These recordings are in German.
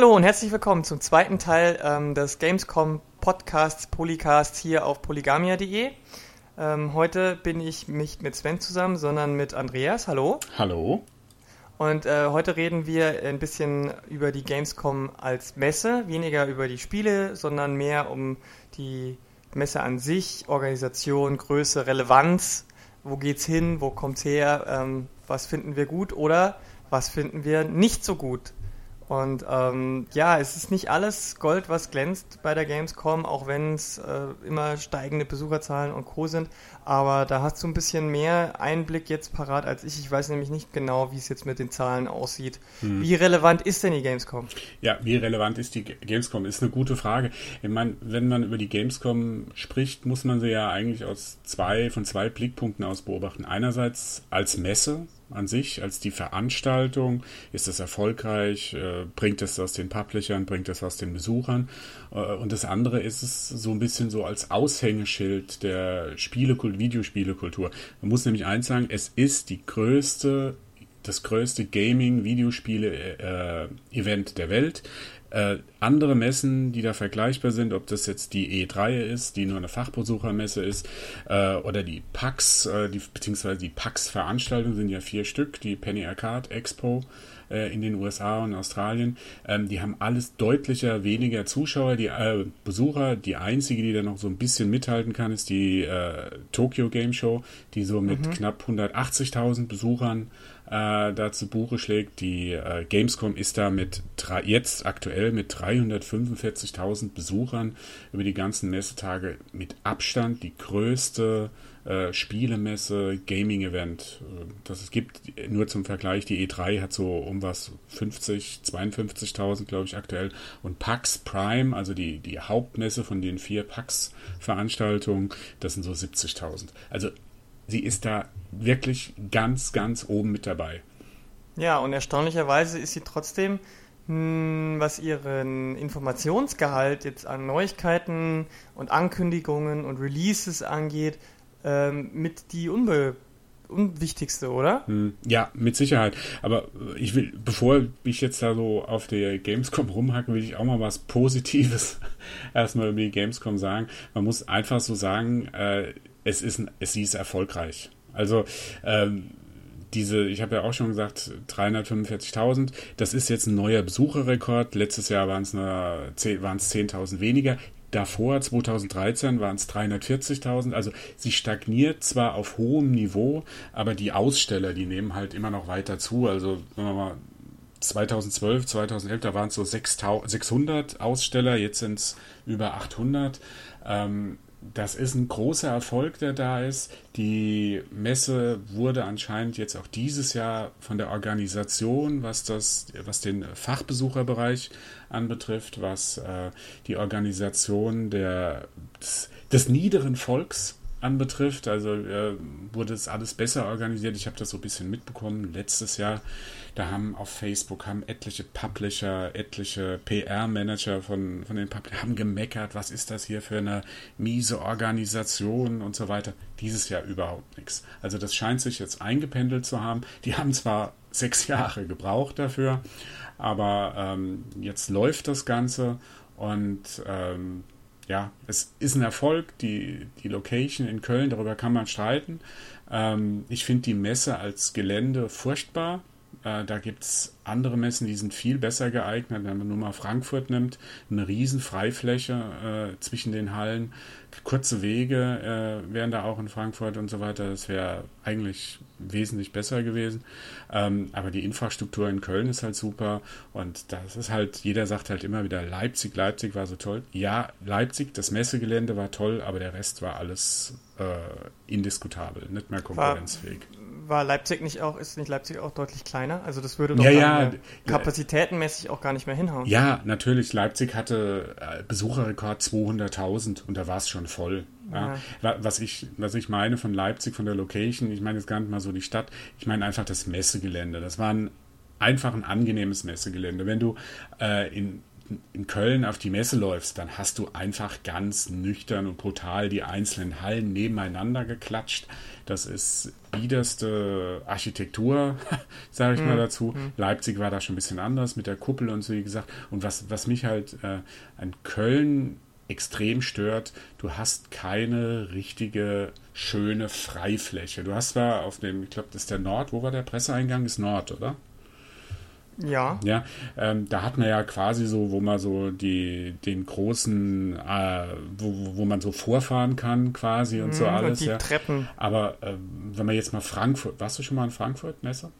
hallo und herzlich willkommen zum zweiten Teil ähm, des Gamescom Podcasts Polycast hier auf polygamia.de. Ähm, heute bin ich nicht mit Sven zusammen, sondern mit Andreas. Hallo. Hallo. Und äh, heute reden wir ein bisschen über die Gamescom als Messe, weniger über die Spiele, sondern mehr um die Messe an sich, Organisation, Größe, Relevanz. Wo geht's hin? Wo kommt's her? Ähm, was finden wir gut oder was finden wir nicht so gut? Und ähm, ja, es ist nicht alles Gold, was glänzt bei der Gamescom, auch wenn es äh, immer steigende Besucherzahlen und Co. sind. Aber da hast du ein bisschen mehr Einblick jetzt parat als ich. Ich weiß nämlich nicht genau, wie es jetzt mit den Zahlen aussieht. Hm. Wie relevant ist denn die Gamescom? Ja, wie relevant ist die Gamescom? Ist eine gute Frage. Ich meine, wenn man über die Gamescom spricht, muss man sie ja eigentlich aus zwei, von zwei Blickpunkten aus beobachten. Einerseits als Messe, an sich, als die Veranstaltung? Ist es erfolgreich? Äh, bringt es aus den Publishern? Bringt es aus den Besuchern? Äh, und das andere ist es so ein bisschen so als Aushängeschild der Spielekultur, Videospielekultur. Man muss nämlich eins sagen, es ist die größte das größte Gaming-Videospiele-Event äh, der Welt. Äh, andere Messen, die da vergleichbar sind, ob das jetzt die E3 ist, die nur eine Fachbesuchermesse ist, äh, oder die PAX, äh, die, beziehungsweise die PAX-Veranstaltungen sind ja vier Stück, die Penny Arcade Expo äh, in den USA und Australien, ähm, die haben alles deutlicher weniger Zuschauer, die äh, Besucher. Die einzige, die da noch so ein bisschen mithalten kann, ist die äh, Tokyo Game Show, die so mit mhm. knapp 180.000 Besuchern äh, da zu Buche schlägt. Die äh, Gamescom ist da mit drei, jetzt aktuell mit 345.000 Besuchern über die ganzen Messetage mit Abstand die größte äh, Spielemesse, Gaming-Event, äh, das es gibt. Nur zum Vergleich, die E3 hat so um was 50, 52.000, glaube ich, aktuell. Und PAX Prime, also die, die Hauptmesse von den vier PAX-Veranstaltungen, das sind so 70.000. Also sie ist da wirklich ganz, ganz oben mit dabei. Ja, und erstaunlicherweise ist sie trotzdem, hm, was ihren Informationsgehalt jetzt an Neuigkeiten und Ankündigungen und Releases angeht, ähm, mit die unbe unwichtigste, oder? Hm, ja, mit Sicherheit. Aber ich will, bevor ich jetzt da so auf der Gamescom rumhacke, will ich auch mal was Positives erstmal über die Gamescom sagen. Man muss einfach so sagen, äh, es ist, es ist erfolgreich. Also ähm, diese, ich habe ja auch schon gesagt, 345.000, das ist jetzt ein neuer Besucherrekord. Letztes Jahr waren es 10.000 weniger. Davor, 2013, waren es 340.000. Also sie stagniert zwar auf hohem Niveau, aber die Aussteller, die nehmen halt immer noch weiter zu. Also, sagen wir mal, 2012, 2011, da waren es so 600 Aussteller, jetzt sind es über 800. Ähm, das ist ein großer Erfolg, der da ist. Die Messe wurde anscheinend jetzt auch dieses Jahr von der Organisation, was das, was den Fachbesucherbereich anbetrifft, was äh, die Organisation der, des, des niederen Volks anbetrifft. Also äh, wurde es alles besser organisiert. Ich habe das so ein bisschen mitbekommen letztes Jahr. Da haben auf Facebook haben etliche Publisher, etliche PR-Manager von, von den Publishern haben gemeckert, was ist das hier für eine miese Organisation und so weiter. Dieses Jahr überhaupt nichts. Also das scheint sich jetzt eingependelt zu haben. Die haben zwar sechs Jahre gebraucht dafür, aber ähm, jetzt läuft das Ganze und ähm, ja, es ist ein Erfolg, die, die Location in Köln, darüber kann man streiten. Ähm, ich finde die Messe als Gelände furchtbar. Äh, da gibt es andere Messen, die sind viel besser geeignet. Wenn man nur mal Frankfurt nimmt, eine riesen Freifläche äh, zwischen den Hallen, kurze Wege äh, wären da auch in Frankfurt und so weiter. Das wäre eigentlich wesentlich besser gewesen. Ähm, aber die Infrastruktur in Köln ist halt super und das ist halt, jeder sagt halt immer wieder, Leipzig, Leipzig war so toll. Ja, Leipzig, das Messegelände war toll, aber der Rest war alles äh, indiskutabel, nicht mehr konkurrenzfähig. War war Leipzig nicht auch, ist nicht Leipzig auch deutlich kleiner? Also das würde doch ja, ja, kapazitätenmäßig auch gar nicht mehr hinhauen. Ja, natürlich. Leipzig hatte äh, Besucherrekord 200.000 und da war es schon voll. Ja. Was, ich, was ich meine von Leipzig, von der Location, ich meine jetzt gar nicht mal so die Stadt, ich meine einfach das Messegelände. Das war ein, einfach ein angenehmes Messegelände. Wenn du äh, in in Köln auf die Messe läufst, dann hast du einfach ganz nüchtern und brutal die einzelnen Hallen nebeneinander geklatscht. Das ist biederste Architektur, sage ich mhm. mal dazu. Mhm. Leipzig war da schon ein bisschen anders mit der Kuppel und so, wie gesagt. Und was, was mich halt äh, an Köln extrem stört, du hast keine richtige schöne Freifläche. Du hast zwar auf dem, ich glaube, das ist der Nord, wo war der Presseeingang? Ist Nord, oder? Ja. Ja, ähm, da hat man ja quasi so, wo man so die, den großen, äh, wo, wo man so vorfahren kann quasi und mhm, so alles. Und die ja. Treppen. Aber äh, wenn man jetzt mal Frankfurt, warst du schon mal in Frankfurt, Messe?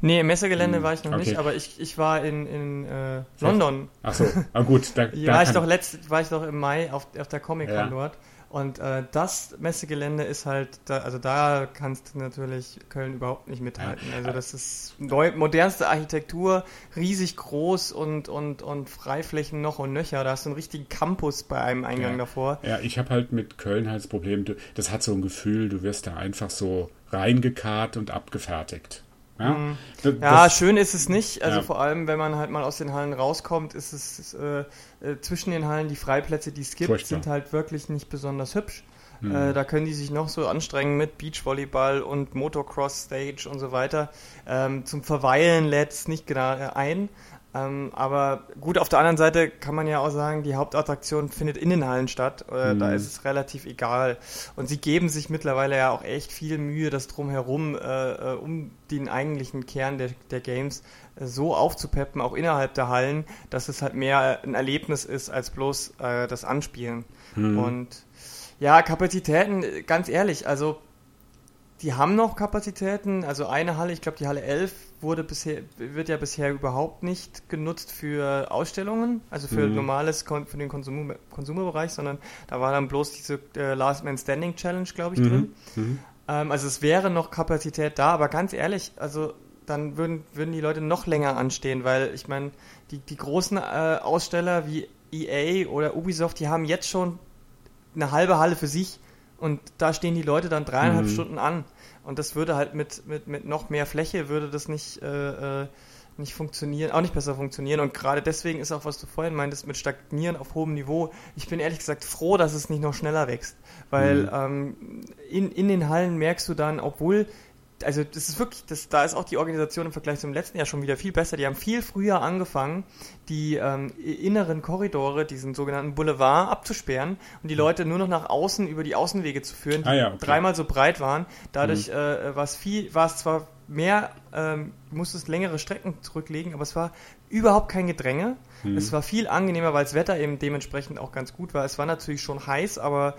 Nee, im Messegelände hm, war ich noch okay. nicht, aber ich, ich war in, in äh, London. Achso, ah, gut. Da, da war, ich doch letzt, war ich doch im Mai auf, auf der Comic-Con ja. dort. Und äh, das Messegelände ist halt, da, also da kannst du natürlich Köln überhaupt nicht mithalten. Also das ist neu, modernste Architektur, riesig groß und, und, und Freiflächen noch und nöcher. Da hast du einen richtigen Campus bei einem Eingang ja. davor. Ja, ich habe halt mit Köln halt das Problem, das hat so ein Gefühl, du wirst da einfach so reingekarrt und abgefertigt. Ja, mhm. das, ja schön ist es nicht. Also ja. vor allem, wenn man halt mal aus den Hallen rauskommt, ist es äh, äh, zwischen den Hallen die Freiplätze, die es gibt, Furchtbar. sind halt wirklich nicht besonders hübsch. Mhm. Äh, da können die sich noch so anstrengen mit Beachvolleyball und Motocross Stage und so weiter. Ähm, zum Verweilen lädt es nicht genau ein. Ähm, aber gut, auf der anderen Seite kann man ja auch sagen, die Hauptattraktion findet in den Hallen statt. Äh, mhm. Da ist es relativ egal. Und sie geben sich mittlerweile ja auch echt viel Mühe, das drumherum, äh, äh um den eigentlichen Kern der, der Games äh, so aufzupeppen, auch innerhalb der Hallen, dass es halt mehr ein Erlebnis ist als bloß äh, das Anspielen. Mhm. Und ja, Kapazitäten, ganz ehrlich, also die haben noch Kapazitäten. Also eine Halle, ich glaube die Halle 11 wurde bisher, wird ja bisher überhaupt nicht genutzt für Ausstellungen, also für mhm. normales, für den Konsum, Konsumerbereich, sondern da war dann bloß diese äh, Last Man Standing Challenge, glaube ich, mhm. drin. Mhm. Ähm, also es wäre noch Kapazität da, aber ganz ehrlich, also dann würden, würden die Leute noch länger anstehen, weil ich meine, die, die großen äh, Aussteller wie EA oder Ubisoft, die haben jetzt schon eine halbe Halle für sich und da stehen die Leute dann dreieinhalb mhm. Stunden an. Und das würde halt mit, mit, mit noch mehr Fläche würde das nicht, äh, äh, nicht funktionieren, auch nicht besser funktionieren. Und gerade deswegen ist auch, was du vorhin meintest, mit Stagnieren auf hohem Niveau. Ich bin ehrlich gesagt froh, dass es nicht noch schneller wächst. Weil mhm. ähm, in, in den Hallen merkst du dann, obwohl also das ist wirklich, das, da ist auch die Organisation im Vergleich zum letzten Jahr schon wieder viel besser. Die haben viel früher angefangen, die ähm, inneren Korridore, diesen sogenannten Boulevard, abzusperren und die Leute nur noch nach außen über die Außenwege zu führen, die ah ja, okay. dreimal so breit waren. Dadurch mhm. äh, war es viel, war es zwar mehr, ähm, musstest längere Strecken zurücklegen, aber es war überhaupt kein Gedränge. Mhm. Es war viel angenehmer, weil das Wetter eben dementsprechend auch ganz gut war. Es war natürlich schon heiß, aber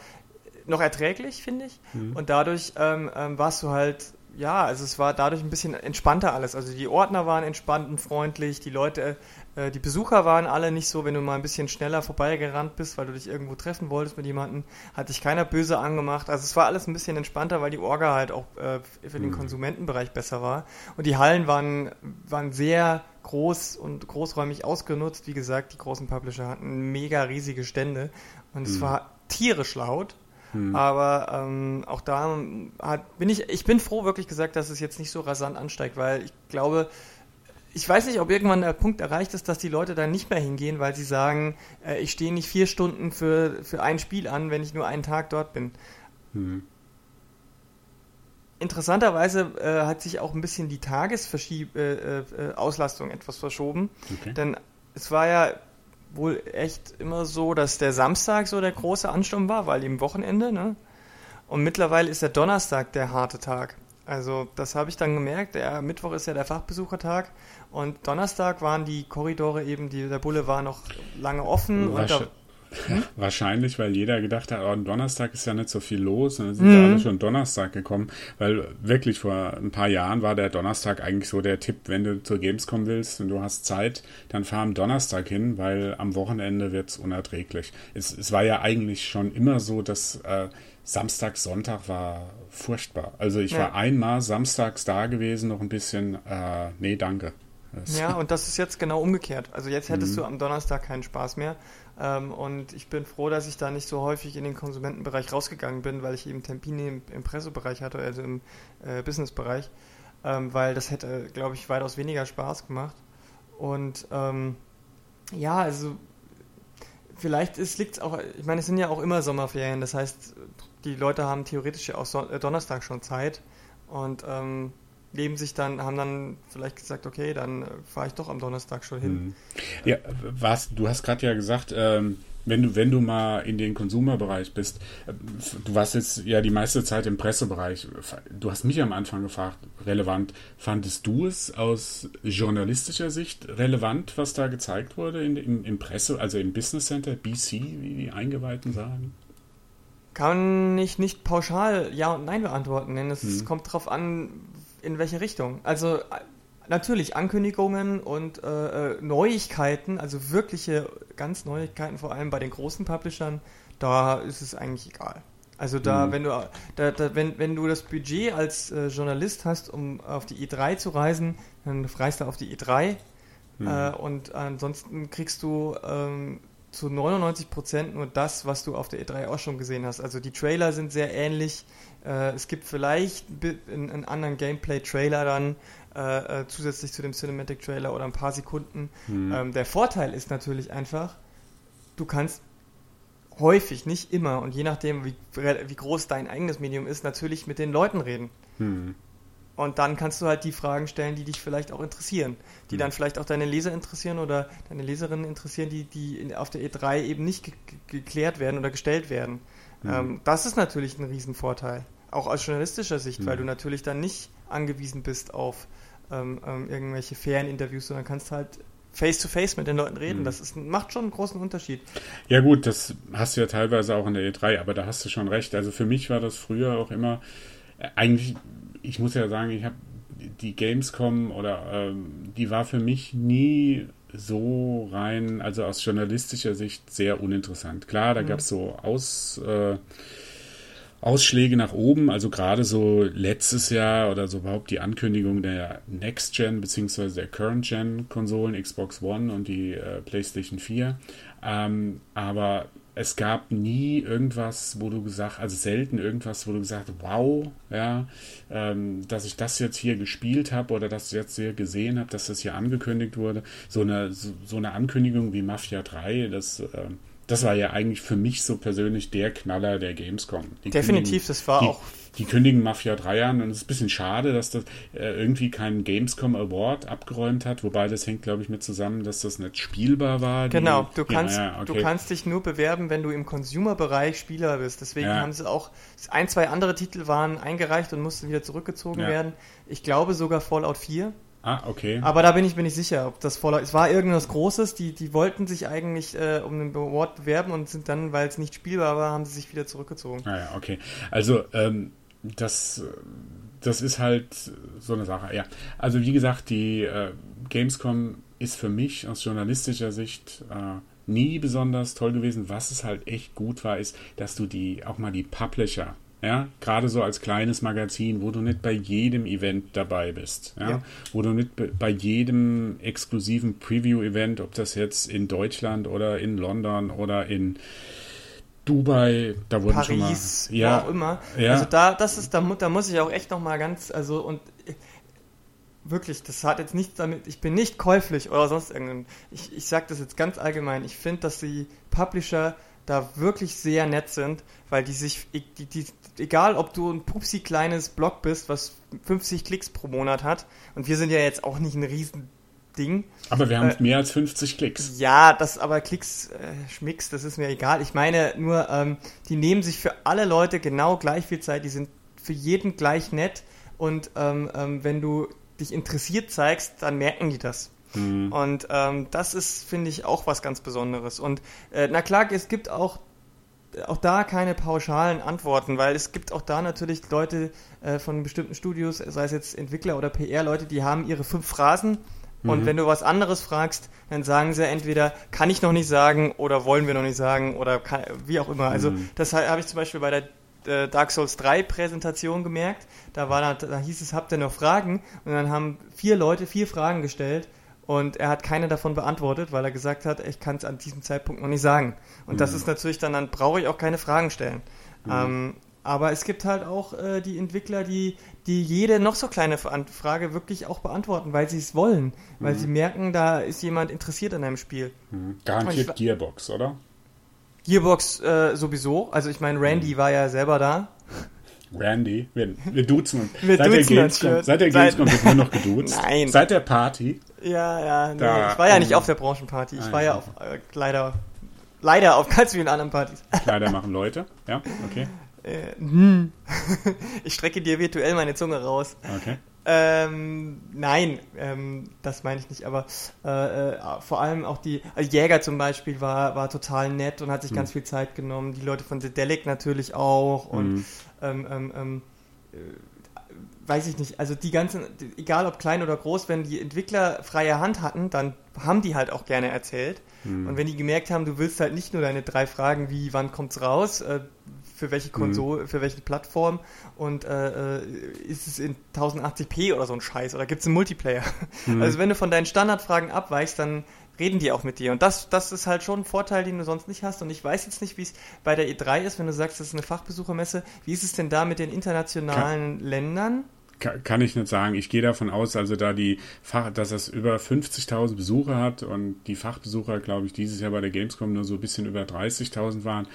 noch erträglich, finde ich. Mhm. Und dadurch ähm, ähm, warst du halt ja, also es war dadurch ein bisschen entspannter alles. Also die Ordner waren entspannt und freundlich, die Leute, äh, die Besucher waren alle nicht so, wenn du mal ein bisschen schneller vorbeigerannt bist, weil du dich irgendwo treffen wolltest mit jemandem, hat dich keiner böse angemacht. Also es war alles ein bisschen entspannter, weil die Orga halt auch äh, für den mhm. Konsumentenbereich besser war. Und die Hallen waren, waren sehr groß und großräumig ausgenutzt. Wie gesagt, die großen Publisher hatten mega riesige Stände und mhm. es war tierisch laut. Hm. Aber ähm, auch da hat, bin ich, ich bin froh, wirklich gesagt, dass es jetzt nicht so rasant ansteigt, weil ich glaube, ich weiß nicht, ob irgendwann der Punkt erreicht ist, dass die Leute da nicht mehr hingehen, weil sie sagen, äh, ich stehe nicht vier Stunden für, für ein Spiel an, wenn ich nur einen Tag dort bin. Hm. Interessanterweise äh, hat sich auch ein bisschen die Tagesauslastung äh, äh, etwas verschoben. Okay. Denn es war ja wohl echt immer so, dass der Samstag so der große Ansturm war, weil eben Wochenende, ne? Und mittlerweile ist der Donnerstag der harte Tag. Also das habe ich dann gemerkt. Der Mittwoch ist ja der Fachbesuchertag und Donnerstag waren die Korridore eben, die, der Bulle war noch lange offen. Und da, hm? Wahrscheinlich, weil jeder gedacht hat, oh, Donnerstag ist ja nicht so viel los. Und dann sind mhm. alle schon Donnerstag gekommen. Weil wirklich vor ein paar Jahren war der Donnerstag eigentlich so der Tipp, wenn du zur Gamescom willst und du hast Zeit, dann fahr am Donnerstag hin, weil am Wochenende wird es unerträglich. Es, war ja eigentlich schon immer so, dass äh, Samstag, Sonntag war furchtbar. Also ich ja. war einmal samstags da gewesen, noch ein bisschen, äh, nee, danke. Das ja, und das ist jetzt genau umgekehrt. Also jetzt hättest mhm. du am Donnerstag keinen Spaß mehr. Ähm, und ich bin froh, dass ich da nicht so häufig in den Konsumentenbereich rausgegangen bin, weil ich eben Tempini im, im Pressebereich hatte, also im äh, Businessbereich, ähm, weil das hätte, glaube ich, weitaus weniger Spaß gemacht. Und ähm, Ja, also vielleicht liegt es auch, ich meine, es sind ja auch immer Sommerferien, das heißt, die Leute haben theoretisch ja auch so, äh, Donnerstag schon Zeit. Und ähm, leben sich dann, haben dann vielleicht gesagt, okay, dann äh, fahre ich doch am Donnerstag schon hin. Mhm. Ja, was, du hast gerade ja gesagt, ähm, wenn du, wenn du mal in den Konsumerbereich bist, äh, du warst jetzt ja die meiste Zeit im Pressebereich. Du hast mich am Anfang gefragt, relevant. Fandest du es aus journalistischer Sicht relevant, was da gezeigt wurde in, im, im Presse, also im Business Center, BC, wie die Eingeweihten sagen? Kann ich nicht pauschal Ja und Nein beantworten, denn es hm. kommt darauf an, in welche Richtung. Also natürlich Ankündigungen und äh, äh, Neuigkeiten, also wirkliche ganz Neuigkeiten, vor allem bei den großen Publishern, da ist es eigentlich egal. Also da, mhm. wenn du da, da, wenn, wenn du das Budget als äh, Journalist hast, um auf die E3 zu reisen, dann reist du auf die E3 mhm. äh, und ansonsten kriegst du ähm, zu 99 Prozent nur das, was du auf der E3 auch schon gesehen hast. Also die Trailer sind sehr ähnlich. Äh, es gibt vielleicht einen anderen Gameplay-Trailer dann, äh, äh, zusätzlich zu dem Cinematic Trailer oder ein paar Sekunden. Mhm. Ähm, der Vorteil ist natürlich einfach, du kannst häufig, nicht immer und je nachdem, wie, wie groß dein eigenes Medium ist, natürlich mit den Leuten reden. Mhm. Und dann kannst du halt die Fragen stellen, die dich vielleicht auch interessieren, die mhm. dann vielleicht auch deine Leser interessieren oder deine Leserinnen interessieren, die, die auf der E3 eben nicht ge geklärt werden oder gestellt werden. Mhm. Ähm, das ist natürlich ein Riesenvorteil, auch aus journalistischer Sicht, mhm. weil du natürlich dann nicht angewiesen bist auf ähm, ähm, irgendwelche fairen Interviews, sondern kannst halt face to face mit den Leuten reden. Mhm. Das ist, macht schon einen großen Unterschied. Ja gut, das hast du ja teilweise auch in der E3, aber da hast du schon recht. Also für mich war das früher auch immer äh, eigentlich, ich muss ja sagen, ich habe die Gamescom oder ähm, die war für mich nie so rein, also aus journalistischer Sicht sehr uninteressant. Klar, da mhm. gab es so Aus äh, Ausschläge nach oben, also gerade so letztes Jahr oder so überhaupt die Ankündigung der Next-Gen bzw. der Current-Gen-Konsolen, Xbox One und die äh, PlayStation 4. Ähm, aber es gab nie irgendwas, wo du gesagt, also selten irgendwas, wo du gesagt hast, wow, ja, ähm, dass ich das jetzt hier gespielt habe oder das jetzt hier gesehen habe, dass das hier angekündigt wurde. So eine, so, so eine Ankündigung wie Mafia 3, das äh, das war ja eigentlich für mich so persönlich der Knaller der Gamescom. Die Definitiv, das war die, auch. Die kündigen Mafia 3 an und es ist ein bisschen schade, dass das äh, irgendwie keinen Gamescom Award abgeräumt hat, wobei das hängt, glaube ich, mit zusammen, dass das nicht spielbar war. Genau, die, du, kannst, ja, okay. du kannst dich nur bewerben, wenn du im Consumer-Bereich Spieler bist. Deswegen ja. haben sie auch ein, zwei andere Titel waren eingereicht und mussten wieder zurückgezogen ja. werden. Ich glaube sogar Fallout 4 Ah, okay. Aber da bin ich mir nicht sicher, ob das Fallout. Es war irgendwas Großes, die, die wollten sich eigentlich äh, um den Award bewerben und sind dann, weil es nicht spielbar war, haben sie sich wieder zurückgezogen. Ah ja, okay. Also, ähm, das, das ist halt so eine Sache, ja. Also, wie gesagt, die äh, Gamescom ist für mich aus journalistischer Sicht äh, nie besonders toll gewesen. Was es halt echt gut war, ist, dass du die auch mal die Publisher ja, gerade so als kleines Magazin, wo du nicht bei jedem Event dabei bist, ja, ja. wo du nicht bei jedem exklusiven Preview-Event, ob das jetzt in Deutschland oder in London oder in Dubai, da wurden Paris, schon mal, ja, wo auch immer. Ja. Also da, das ist, da, da muss ich auch echt noch mal ganz, also und wirklich, das hat jetzt nichts damit, ich bin nicht käuflich oder sonst irgendein, ich, ich sage das jetzt ganz allgemein, ich finde, dass die Publisher da wirklich sehr nett sind, weil die sich, die, die, egal ob du ein pupsi kleines Blog bist, was 50 Klicks pro Monat hat, und wir sind ja jetzt auch nicht ein Riesending. Aber wir haben äh, mehr als 50 Klicks. Ja, das aber Klicks, äh, Schmicks, das ist mir egal. Ich meine nur, ähm, die nehmen sich für alle Leute genau gleich viel Zeit, die sind für jeden gleich nett und ähm, ähm, wenn du dich interessiert zeigst, dann merken die das. Mhm. Und ähm, das ist, finde ich, auch was ganz Besonderes. Und äh, na klar, es gibt auch auch da keine pauschalen Antworten, weil es gibt auch da natürlich Leute äh, von bestimmten Studios, sei es jetzt Entwickler oder PR-Leute, die haben ihre fünf Phrasen und mhm. wenn du was anderes fragst, dann sagen sie entweder kann ich noch nicht sagen oder wollen wir noch nicht sagen oder kann, wie auch immer. Also mhm. das habe ich zum Beispiel bei der äh, Dark Souls 3 Präsentation gemerkt. Da war da, da hieß es, habt ihr noch Fragen? Und dann haben vier Leute vier Fragen gestellt und er hat keine davon beantwortet, weil er gesagt hat, ich kann es an diesem Zeitpunkt noch nicht sagen. Und mhm. das ist natürlich dann, dann brauche ich auch keine Fragen stellen. Mhm. Ähm, aber es gibt halt auch äh, die Entwickler, die, die jede noch so kleine Frage wirklich auch beantworten, weil sie es wollen. Weil mhm. sie merken, da ist jemand interessiert an einem Spiel. Mhm. Garantiert ich, Gearbox, oder? Gearbox äh, sowieso. Also ich meine, Randy mhm. war ja selber da. Randy, wir, wir duzen uns. Wir seit, duzen der Gamescom, seit der Gamescom wird nur noch geduzt. Nein. Seit der Party. Ja, ja, nee, da, ich war ja nicht auf der Branchenparty. Ich war ja auf, äh, leider, leider auf ganz vielen anderen Partys. Leider machen Leute, ja, okay. Äh, hm. ich strecke dir virtuell meine Zunge raus. Okay. Ähm, nein, ähm, das meine ich nicht, aber äh, äh, vor allem auch die also Jäger zum Beispiel war, war total nett und hat sich mhm. ganz viel Zeit genommen. Die Leute von Dedelic natürlich auch und mhm. ähm äh, weiß ich nicht, also die ganzen, egal ob klein oder groß, wenn die Entwickler freie Hand hatten, dann haben die halt auch gerne erzählt. Mhm. Und wenn die gemerkt haben, du willst halt nicht nur deine drei Fragen wie, wann kommt's raus, äh, für welche Konsole, mhm. für welche Plattform und äh, äh ist es in 1080p oder so ein Scheiß oder gibt es einen Multiplayer? Mhm. Also wenn du von deinen Standardfragen abweichst, dann reden die auch mit dir. Und das, das ist halt schon ein Vorteil, den du sonst nicht hast. Und ich weiß jetzt nicht, wie es bei der E3 ist, wenn du sagst, das ist eine Fachbesuchermesse. Wie ist es denn da mit den internationalen Kann Ländern? Kann ich nicht sagen. Ich gehe davon aus, also da die Fach, dass es über 50.000 Besucher hat und die Fachbesucher, glaube ich, dieses Jahr bei der Gamescom nur so ein bisschen über 30.000 waren,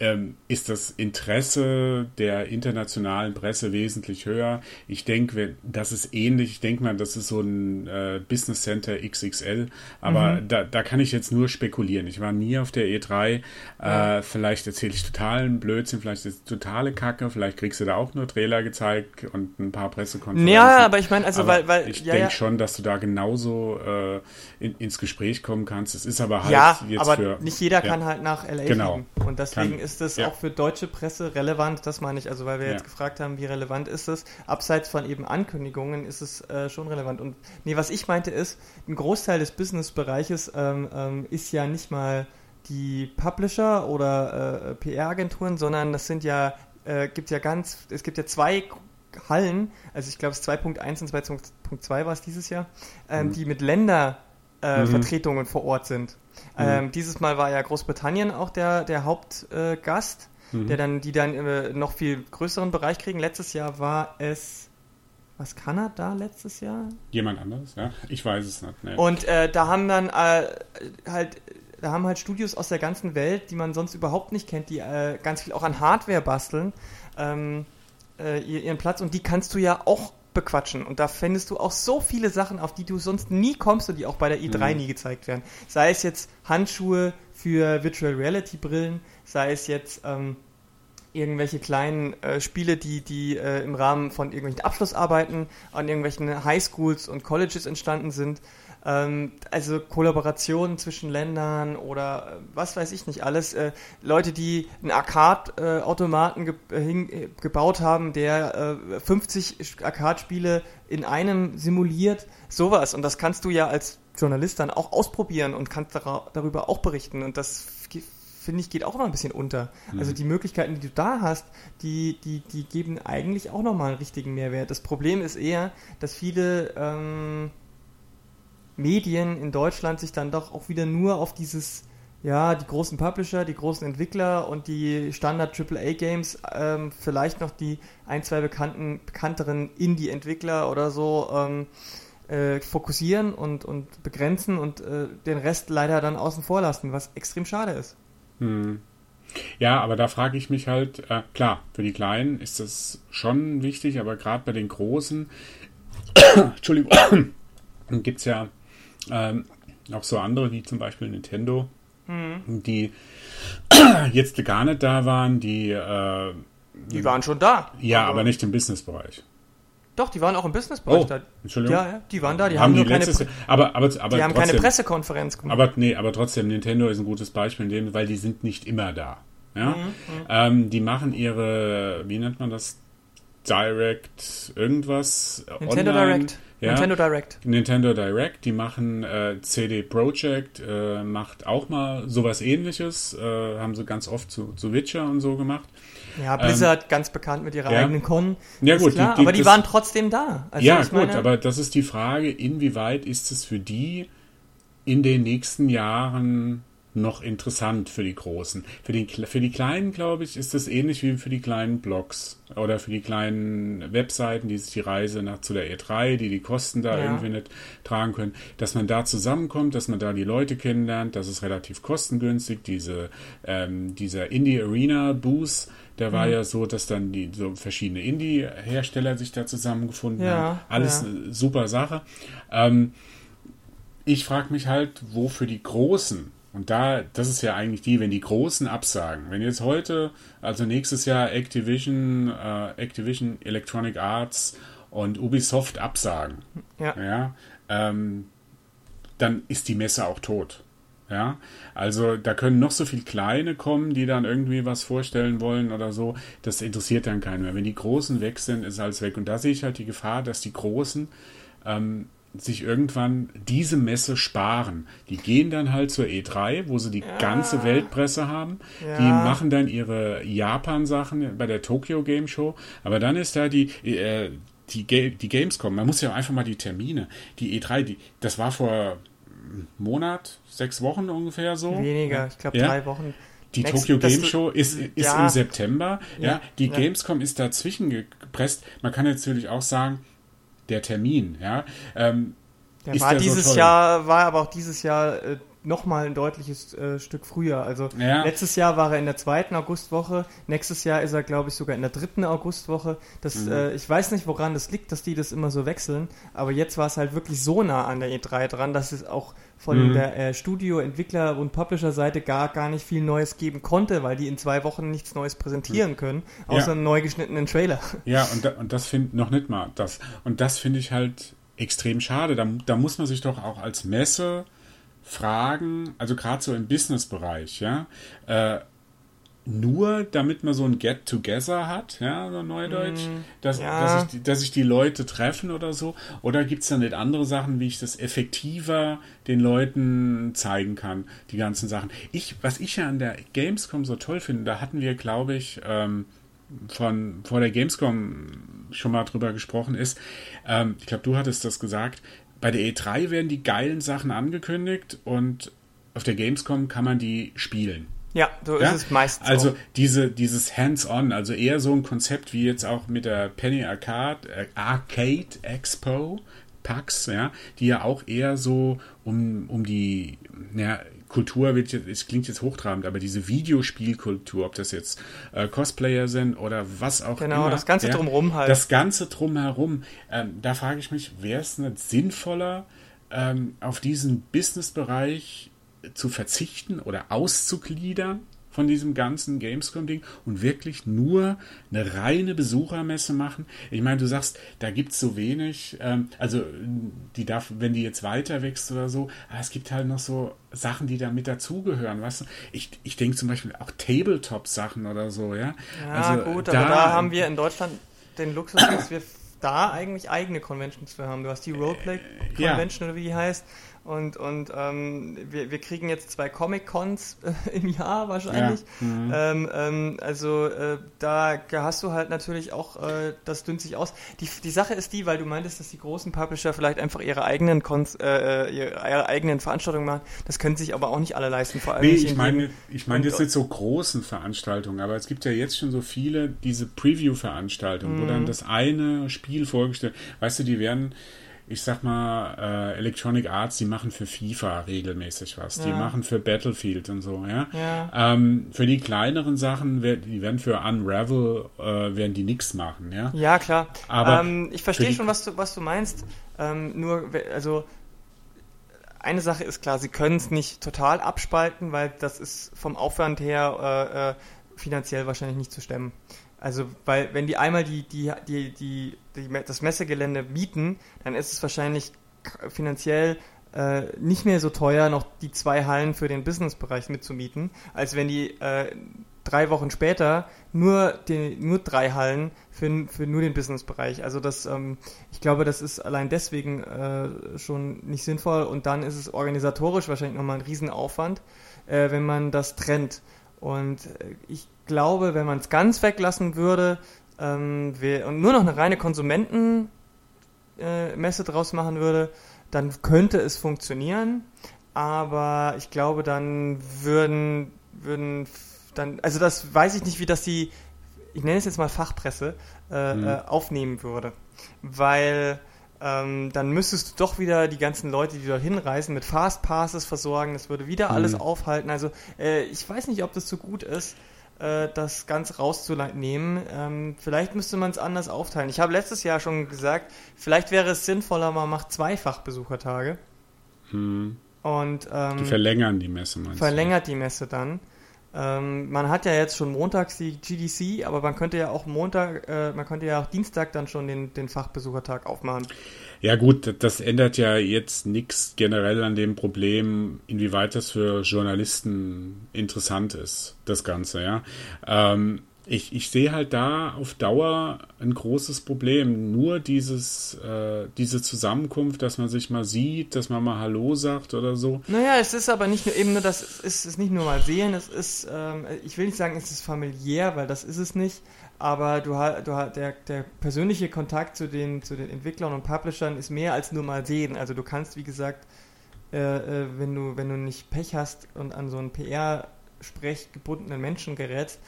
ähm, ist das Interesse der internationalen Presse wesentlich höher. Ich denke, das ist ähnlich. Ich denke mal, das ist so ein äh, Business Center XXL, aber mhm. da, da kann ich jetzt nur spekulieren. Ich war nie auf der E3. Ja. Äh, vielleicht erzähle ich totalen Blödsinn, vielleicht ist es totale Kacke, vielleicht kriegst du da auch nur Trailer gezeigt und ein paar Presse Pressekonferenzen. Ja, aber ich meine, also aber weil, weil ich ja, denke ja. schon, dass du da genauso äh, in, ins Gespräch kommen kannst. Es ist aber halt ja, jetzt aber für nicht jeder ja. kann halt nach LA genau. fliegen. Und deswegen kann, ist es auch für deutsche Presse relevant. Das meine ich, also weil wir jetzt gefragt haben, wie relevant ist es? Abseits von eben Ankündigungen ist es äh, schon relevant. Und nee, was ich meinte ist, ein Großteil des Business-Bereiches ähm, ähm, ist ja nicht mal die Publisher oder äh, PR-Agenturen, sondern das sind ja äh, gibt ja ganz, es gibt ja zwei Hallen, also ich glaube es 2.1 und 2.2 war es dieses Jahr, ähm, mhm. die mit Ländervertretungen äh, mhm. vor Ort sind. Mhm. Ähm, dieses Mal war ja Großbritannien auch der, der Hauptgast, äh, der dann, die dann äh, noch viel größeren Bereich kriegen. Letztes Jahr war es was Kanada letztes Jahr? Jemand anderes, ja. Ich weiß es nicht. Nee. Und äh, da haben dann äh, halt, da haben halt Studios aus der ganzen Welt, die man sonst überhaupt nicht kennt, die äh, ganz viel auch an Hardware basteln, ähm, äh, ihren Platz und die kannst du ja auch bequatschen. Und da findest du auch so viele Sachen, auf die du sonst nie kommst und die auch bei der E3 mhm. nie gezeigt werden. Sei es jetzt Handschuhe für Virtual Reality Brillen, sei es jetzt ähm, irgendwelche kleinen äh, Spiele, die, die äh, im Rahmen von irgendwelchen Abschlussarbeiten an irgendwelchen Highschools und Colleges entstanden sind. Ähm, also Kollaborationen zwischen Ländern oder äh, was weiß ich nicht alles. Äh, Leute, die einen Arcade-Automaten ge äh, gebaut haben, der 50 Arcade-Spiele in einem simuliert, sowas. Und das kannst du ja als Journalist dann auch ausprobieren und kannst darüber auch berichten. Und das finde ich, geht auch immer ein bisschen unter. Mhm. Also die Möglichkeiten, die du da hast, die, die, die geben eigentlich auch nochmal einen richtigen Mehrwert. Das Problem ist eher, dass viele ähm, Medien in Deutschland sich dann doch auch wieder nur auf dieses, ja, die großen Publisher, die großen Entwickler und die Standard AAA Games, ähm, vielleicht noch die ein, zwei bekannten, bekannteren Indie-Entwickler oder so, ähm, äh, fokussieren und, und begrenzen und äh, den Rest leider dann außen vor lassen, was extrem schade ist. Hm. Ja, aber da frage ich mich halt, äh, klar, für die Kleinen ist das schon wichtig, aber gerade bei den Großen, Entschuldigung, gibt es ja ähm, auch so andere wie zum Beispiel Nintendo, mhm. die jetzt gar nicht da waren, die. Äh, die waren schon da. Ja, aber, aber nicht im Businessbereich. Doch, die waren auch im Businessbereich oh, da. Entschuldigung. Ja, ja, die waren da, die haben, haben die nur keine, aber, aber, aber die haben trotzdem, keine Pressekonferenz gemacht. Aber nee, aber trotzdem, Nintendo ist ein gutes Beispiel in dem, weil die sind nicht immer da. Ja? Mhm, mhm. ähm, die machen ihre, wie nennt man das? Direct irgendwas. Nintendo online. Direct. Ja, Nintendo Direct. Nintendo Direct, die machen äh, CD Projekt, äh, macht auch mal sowas ähnliches, äh, haben sie ganz oft zu, zu Witcher und so gemacht. Ja, Blizzard ähm, ganz bekannt mit ihrer ja. eigenen Con. Ja, gut, klar, die, die, aber die das, waren trotzdem da. Also ja, gut, meine, aber das ist die Frage, inwieweit ist es für die in den nächsten Jahren noch interessant für die Großen. Für die, für die Kleinen, glaube ich, ist das ähnlich wie für die kleinen Blogs oder für die kleinen Webseiten, die sich die Reise nach zu der E3, die die Kosten da ja. irgendwie nicht tragen können, dass man da zusammenkommt, dass man da die Leute kennenlernt, das ist relativ kostengünstig. Diese, ähm, dieser Indie Arena Booth, der war mhm. ja so, dass dann die so verschiedene Indie-Hersteller sich da zusammengefunden ja, haben. Alles ja. eine super Sache. Ähm, ich frage mich halt, wo für die Großen und da, das ist ja eigentlich die, wenn die Großen absagen. Wenn jetzt heute, also nächstes Jahr Activision, äh, Activision, Electronic Arts und Ubisoft absagen, ja, ja ähm, dann ist die Messe auch tot. Ja, also da können noch so viele Kleine kommen, die dann irgendwie was vorstellen wollen oder so. Das interessiert dann keinen mehr. Wenn die Großen weg sind, ist alles weg. Und da sehe ich halt die Gefahr, dass die Großen ähm, sich irgendwann diese Messe sparen. Die gehen dann halt zur E3, wo sie die ja. ganze Weltpresse haben. Ja. Die machen dann ihre Japan-Sachen bei der Tokyo Game Show. Aber dann ist da die, äh, die, die Gamescom. Man muss ja einfach mal die Termine. Die E3, die, das war vor Monat, sechs Wochen ungefähr so. Weniger, ich glaube ja? drei Wochen. Die Next, Tokyo Game Show ist, ist ja. im September. Ja, ja die Gamescom ist dazwischen gepresst. Man kann jetzt natürlich auch sagen, der Termin, ja. Ähm, der war dieses so Jahr, war aber auch dieses Jahr äh, nochmal ein deutliches äh, Stück früher. Also ja. letztes Jahr war er in der zweiten Augustwoche, nächstes Jahr ist er, glaube ich, sogar in der dritten Augustwoche. Das, mhm. äh, ich weiß nicht, woran das liegt, dass die das immer so wechseln, aber jetzt war es halt wirklich so nah an der E3 dran, dass es auch von mhm. der äh, Studio, Entwickler und Publisher-Seite gar, gar nicht viel Neues geben konnte, weil die in zwei Wochen nichts Neues präsentieren mhm. können, außer ja. einen neu geschnittenen Trailer. Ja, und, da, und das finde noch nicht mal das. Und das finde ich halt extrem schade. Da, da muss man sich doch auch als Messe fragen, also gerade so im Business-Bereich, ja, äh, nur damit man so ein Get-Together hat, ja, so Neudeutsch, mm, dass, ja. dass, ich, dass sich die Leute treffen oder so? Oder gibt es da nicht andere Sachen, wie ich das effektiver den Leuten zeigen kann, die ganzen Sachen? Ich, was ich ja an der Gamescom so toll finde, da hatten wir, glaube ich, ähm, von vor der Gamescom schon mal drüber gesprochen ist. Ähm, ich glaube, du hattest das gesagt bei der E3 werden die geilen Sachen angekündigt und auf der Gamescom kann man die spielen. Ja, so ja? ist es meistens. Also auch. diese, dieses Hands-on, also eher so ein Konzept wie jetzt auch mit der Penny Arcade, äh, Arcade Expo, PAX, ja, die ja auch eher so um, um die, ja, Kultur wird jetzt, es klingt jetzt hochtrabend, aber diese Videospielkultur, ob das jetzt äh, Cosplayer sind oder was auch genau, immer. Genau, das Ganze ja, drumherum halt. Das Ganze drumherum. Ähm, da frage ich mich, wäre es nicht sinnvoller, ähm, auf diesen Businessbereich zu verzichten oder auszugliedern? von diesem ganzen Gamescom-Ding und wirklich nur eine reine Besuchermesse machen. Ich meine, du sagst, da gibt es so wenig, ähm, also die darf, wenn die jetzt weiter wächst oder so, aber es gibt halt noch so Sachen, die da mit dazugehören, weißt du? Ich, ich denke zum Beispiel auch Tabletop-Sachen oder so, ja. Ja, also, gut, da, aber da haben wir in Deutschland den Luxus, dass wir da eigentlich eigene Conventions für haben. Du hast die Roleplay Convention ja. oder wie die heißt und, und ähm, wir, wir kriegen jetzt zwei Comic-Cons äh, im Jahr wahrscheinlich. Ja. Mhm. Ähm, ähm, also äh, da hast du halt natürlich auch, äh, das dünnt sich aus. Die, die Sache ist die, weil du meintest, dass die großen Publisher vielleicht einfach ihre eigenen Cons, äh, äh ihre, eigenen Veranstaltungen machen. Das können sich aber auch nicht alle leisten, vor allem nee, ich meine, ich meine jetzt nicht so großen Veranstaltungen, aber es gibt ja jetzt schon so viele diese Preview-Veranstaltungen, mhm. wo dann das eine Spiel vorgestellt, weißt du, die werden ich sag mal, äh, Electronic Arts, die machen für FIFA regelmäßig was. Ja. Die machen für Battlefield und so, ja. ja. Ähm, für die kleineren Sachen, die werden für Unravel, äh, werden die nichts machen, ja. Ja, klar. Aber ähm, ich verstehe schon, was du, was du meinst. Ähm, nur, also, eine Sache ist klar, sie können es nicht total abspalten, weil das ist vom Aufwand her äh, äh, finanziell wahrscheinlich nicht zu stemmen. Also, weil wenn die einmal die, die, die, die, die das Messegelände mieten, dann ist es wahrscheinlich finanziell äh, nicht mehr so teuer, noch die zwei Hallen für den Businessbereich mitzumieten, als wenn die äh, drei Wochen später nur, die, nur drei Hallen für, für nur den Businessbereich. Also das, ähm, ich glaube, das ist allein deswegen äh, schon nicht sinnvoll und dann ist es organisatorisch wahrscheinlich nochmal ein Riesenaufwand, äh, wenn man das trennt. Und äh, ich glaube, wenn man es ganz weglassen würde ähm, wir, und nur noch eine reine Konsumentenmesse äh, draus machen würde, dann könnte es funktionieren. aber ich glaube, dann würden, würden dann, also das weiß ich nicht, wie das die, ich nenne es jetzt mal Fachpresse, äh, mhm. äh, aufnehmen würde. Weil ähm, dann müsstest du doch wieder die ganzen Leute, die dort hinreisen, mit Fastpasses versorgen. Das würde wieder alles mhm. aufhalten. Also äh, ich weiß nicht, ob das so gut ist, das ganz rauszunehmen. Ähm, vielleicht müsste man es anders aufteilen. Ich habe letztes Jahr schon gesagt, vielleicht wäre es sinnvoller, man macht zweifach Besuchertage. Mhm. Und, ähm, die verlängern die Messe, meinst Verlängert du? die Messe dann. Ähm, man hat ja jetzt schon montags die GDC, aber man könnte ja auch Montag, äh, man könnte ja auch Dienstag dann schon den, den Fachbesuchertag aufmachen. Ja gut, das ändert ja jetzt nichts generell an dem Problem, inwieweit das für Journalisten interessant ist, das Ganze, ja. Ähm, ich, ich sehe halt da auf Dauer ein großes Problem. Nur dieses, äh, diese Zusammenkunft, dass man sich mal sieht, dass man mal Hallo sagt oder so. Naja, es ist aber nicht nur eben nur das, es ist nicht nur mal sehen, es ist, ähm, ich will nicht sagen, es ist familiär, weil das ist es nicht, aber du, du der, der persönliche Kontakt zu den, zu den Entwicklern und Publishern ist mehr als nur mal sehen. Also du kannst, wie gesagt, äh, äh, wenn du, wenn du nicht Pech hast und an so einen PR-Sprech gebundenen Menschen gerätst,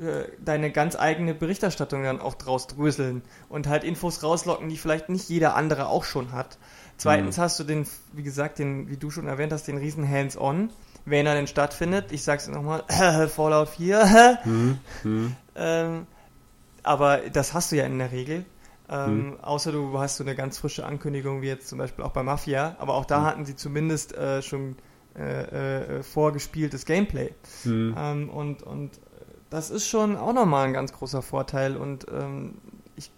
äh, deine ganz eigene Berichterstattung dann auch draus dröseln und halt Infos rauslocken, die vielleicht nicht jeder andere auch schon hat. Zweitens mhm. hast du den, wie gesagt, den, wie du schon erwähnt hast, den riesen Hands-on, wenn er denn stattfindet. Ich sag's nochmal, Fallout 4. mhm. Mhm. Ähm, aber das hast du ja in der Regel. Ähm, mhm. Außer du hast so eine ganz frische Ankündigung, wie jetzt zum Beispiel auch bei Mafia. Aber auch da mhm. hatten sie zumindest äh, schon äh, äh, vorgespieltes Gameplay. Mhm. Ähm, und, und das ist schon auch nochmal ein ganz großer Vorteil und ähm, ich,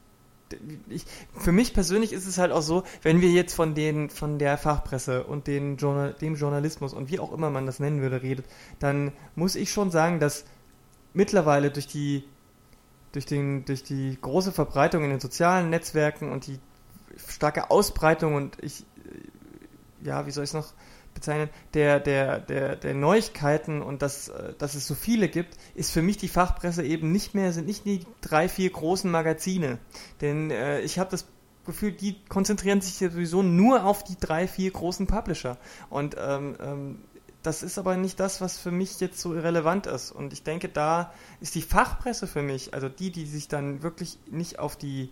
ich, für mich persönlich ist es halt auch so, wenn wir jetzt von den, von der Fachpresse und den Journal, dem Journalismus und wie auch immer man das nennen würde, redet, dann muss ich schon sagen, dass mittlerweile durch die, durch den, durch die große Verbreitung in den sozialen Netzwerken und die starke Ausbreitung und ich, ja, wie soll ich es noch bezeichnen, der, der, der, der Neuigkeiten und dass, äh, dass es so viele gibt, ist für mich die Fachpresse eben nicht mehr, sind nicht die drei, vier großen Magazine. Denn äh, ich habe das Gefühl, die konzentrieren sich ja sowieso nur auf die drei, vier großen Publisher. Und ähm, ähm, das ist aber nicht das, was für mich jetzt so relevant ist. Und ich denke, da ist die Fachpresse für mich, also die, die sich dann wirklich nicht auf die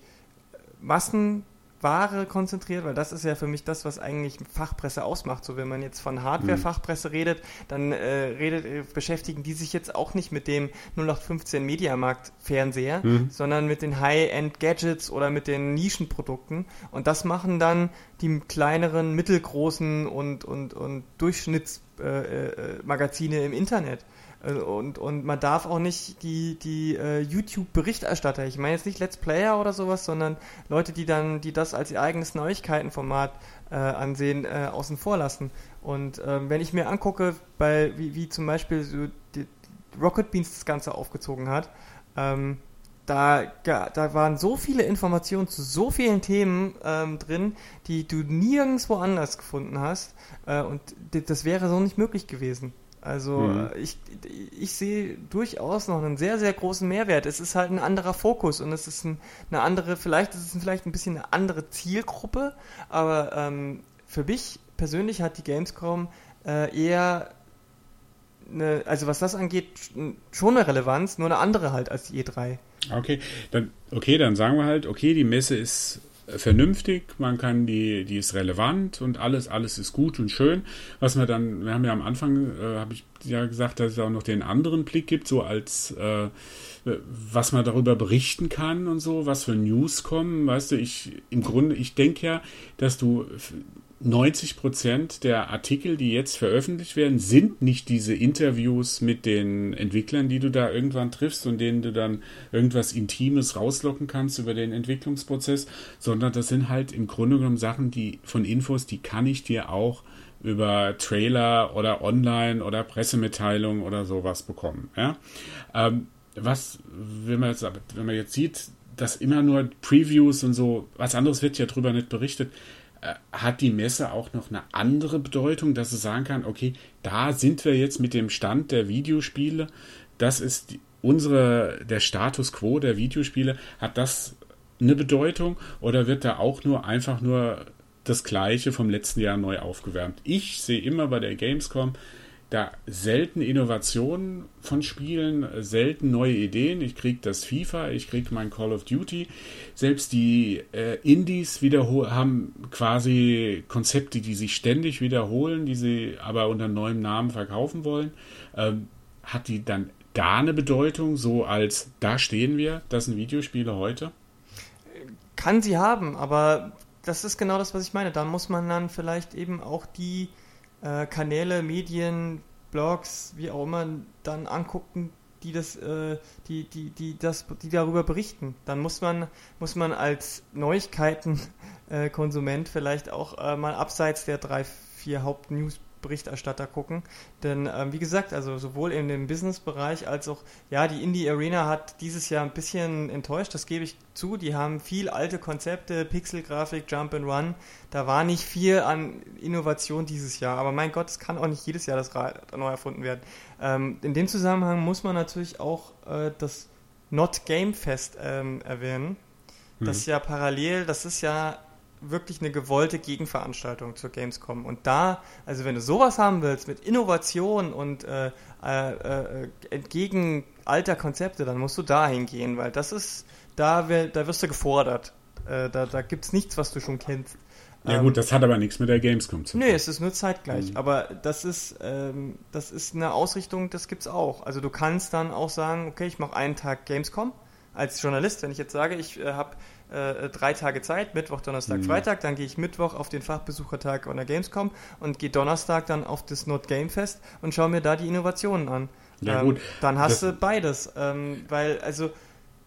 Massen Ware konzentriert, weil das ist ja für mich das, was eigentlich Fachpresse ausmacht. So, wenn man jetzt von Hardware-Fachpresse mhm. redet, dann äh, redet, äh, beschäftigen die sich jetzt auch nicht mit dem 0815 Mediamarkt-Fernseher, mhm. sondern mit den High-End-Gadgets oder mit den Nischenprodukten. Und das machen dann die kleineren, mittelgroßen und, und, und Durchschnittsmagazine äh, äh, im Internet. Äh, und, und man darf auch nicht die, die äh, YouTube-Berichterstatter, ich meine jetzt nicht Let's Player oder sowas, sondern Leute, die dann, die das als ihr eigenes Neuigkeitenformat äh, ansehen, äh, außen vor lassen. Und ähm, wenn ich mir angucke, bei, wie, wie zum Beispiel so Rocket Beans das Ganze aufgezogen hat, ähm, da, da waren so viele Informationen zu so vielen Themen ähm, drin, die du nirgendwo anders gefunden hast. Äh, und das wäre so nicht möglich gewesen. Also mhm. ich, ich sehe durchaus noch einen sehr, sehr großen Mehrwert. Es ist halt ein anderer Fokus und es ist ein, eine andere, vielleicht ist es vielleicht ein bisschen eine andere Zielgruppe, aber ähm, für mich persönlich hat die Gamescom äh, eher eine, also was das angeht, schon eine Relevanz, nur eine andere halt als die E3. Okay, dann, okay, dann sagen wir halt, okay, die Messe ist vernünftig, man kann die, die ist relevant und alles, alles ist gut und schön. Was wir dann, wir haben ja am Anfang, äh, habe ich ja gesagt, dass es auch noch den anderen Blick gibt, so als äh, was man darüber berichten kann und so, was für News kommen. Weißt du, ich im Grunde, ich denke ja, dass du 90 Prozent der Artikel, die jetzt veröffentlicht werden, sind nicht diese Interviews mit den Entwicklern, die du da irgendwann triffst und denen du dann irgendwas Intimes rauslocken kannst über den Entwicklungsprozess, sondern das sind halt im Grunde genommen Sachen, die von Infos, die kann ich dir auch über Trailer oder Online oder Pressemitteilungen oder sowas bekommen. Ja? Ähm, was, wenn man, jetzt, wenn man jetzt sieht, dass immer nur Previews und so, was anderes wird ja drüber nicht berichtet, hat die Messe auch noch eine andere Bedeutung, dass es sagen kann, okay, da sind wir jetzt mit dem Stand der Videospiele, das ist unsere, der Status quo der Videospiele, hat das eine Bedeutung oder wird da auch nur einfach nur das Gleiche vom letzten Jahr neu aufgewärmt. Ich sehe immer bei der Gamescom da selten Innovationen von Spielen, selten neue Ideen. Ich kriege das FIFA, ich kriege mein Call of Duty. Selbst die äh, Indies haben quasi Konzepte, die sich ständig wiederholen, die sie aber unter neuem Namen verkaufen wollen. Ähm, hat die dann da eine Bedeutung, so als da stehen wir, das sind Videospiele heute? Kann sie haben, aber das ist genau das, was ich meine. Da muss man dann vielleicht eben auch die äh, Kanäle, Medien, Blogs, wie auch immer, dann angucken, die das, äh, die, die, die, das, die darüber berichten. Dann muss man, muss man als Neuigkeitenkonsument äh, vielleicht auch äh, mal abseits der drei, vier Hauptnews Berichterstatter gucken. Denn ähm, wie gesagt, also sowohl in dem Business-Bereich als auch, ja, die Indie Arena hat dieses Jahr ein bisschen enttäuscht, das gebe ich zu. Die haben viel alte Konzepte, Pixel-Grafik, Jump and Run. Da war nicht viel an Innovation dieses Jahr. Aber mein Gott, es kann auch nicht jedes Jahr das Rad neu erfunden werden. Ähm, in dem Zusammenhang muss man natürlich auch äh, das Not Game Fest ähm, erwähnen. Das ist mhm. ja parallel, das ist ja wirklich eine gewollte Gegenveranstaltung zur Gamescom. Und da, also wenn du sowas haben willst mit Innovation und äh, äh, äh, entgegen alter Konzepte, dann musst du da hingehen, weil das ist, da, da wirst du gefordert. Äh, da da gibt es nichts, was du schon kennst. Ja gut, das hat aber nichts mit der Gamescom zu tun. Nee, es ist nur zeitgleich. Mhm. Aber das ist, ähm, das ist eine Ausrichtung, das gibt's auch. Also du kannst dann auch sagen, okay, ich mache einen Tag Gamescom als Journalist, wenn ich jetzt sage, ich äh, habe äh, drei Tage Zeit, Mittwoch, Donnerstag, mhm. Freitag, dann gehe ich Mittwoch auf den Fachbesuchertag an der Gamescom und gehe Donnerstag dann auf das Not Game Fest und schaue mir da die Innovationen an. Ja, ähm, gut. Dann hast das du beides, ähm, weil also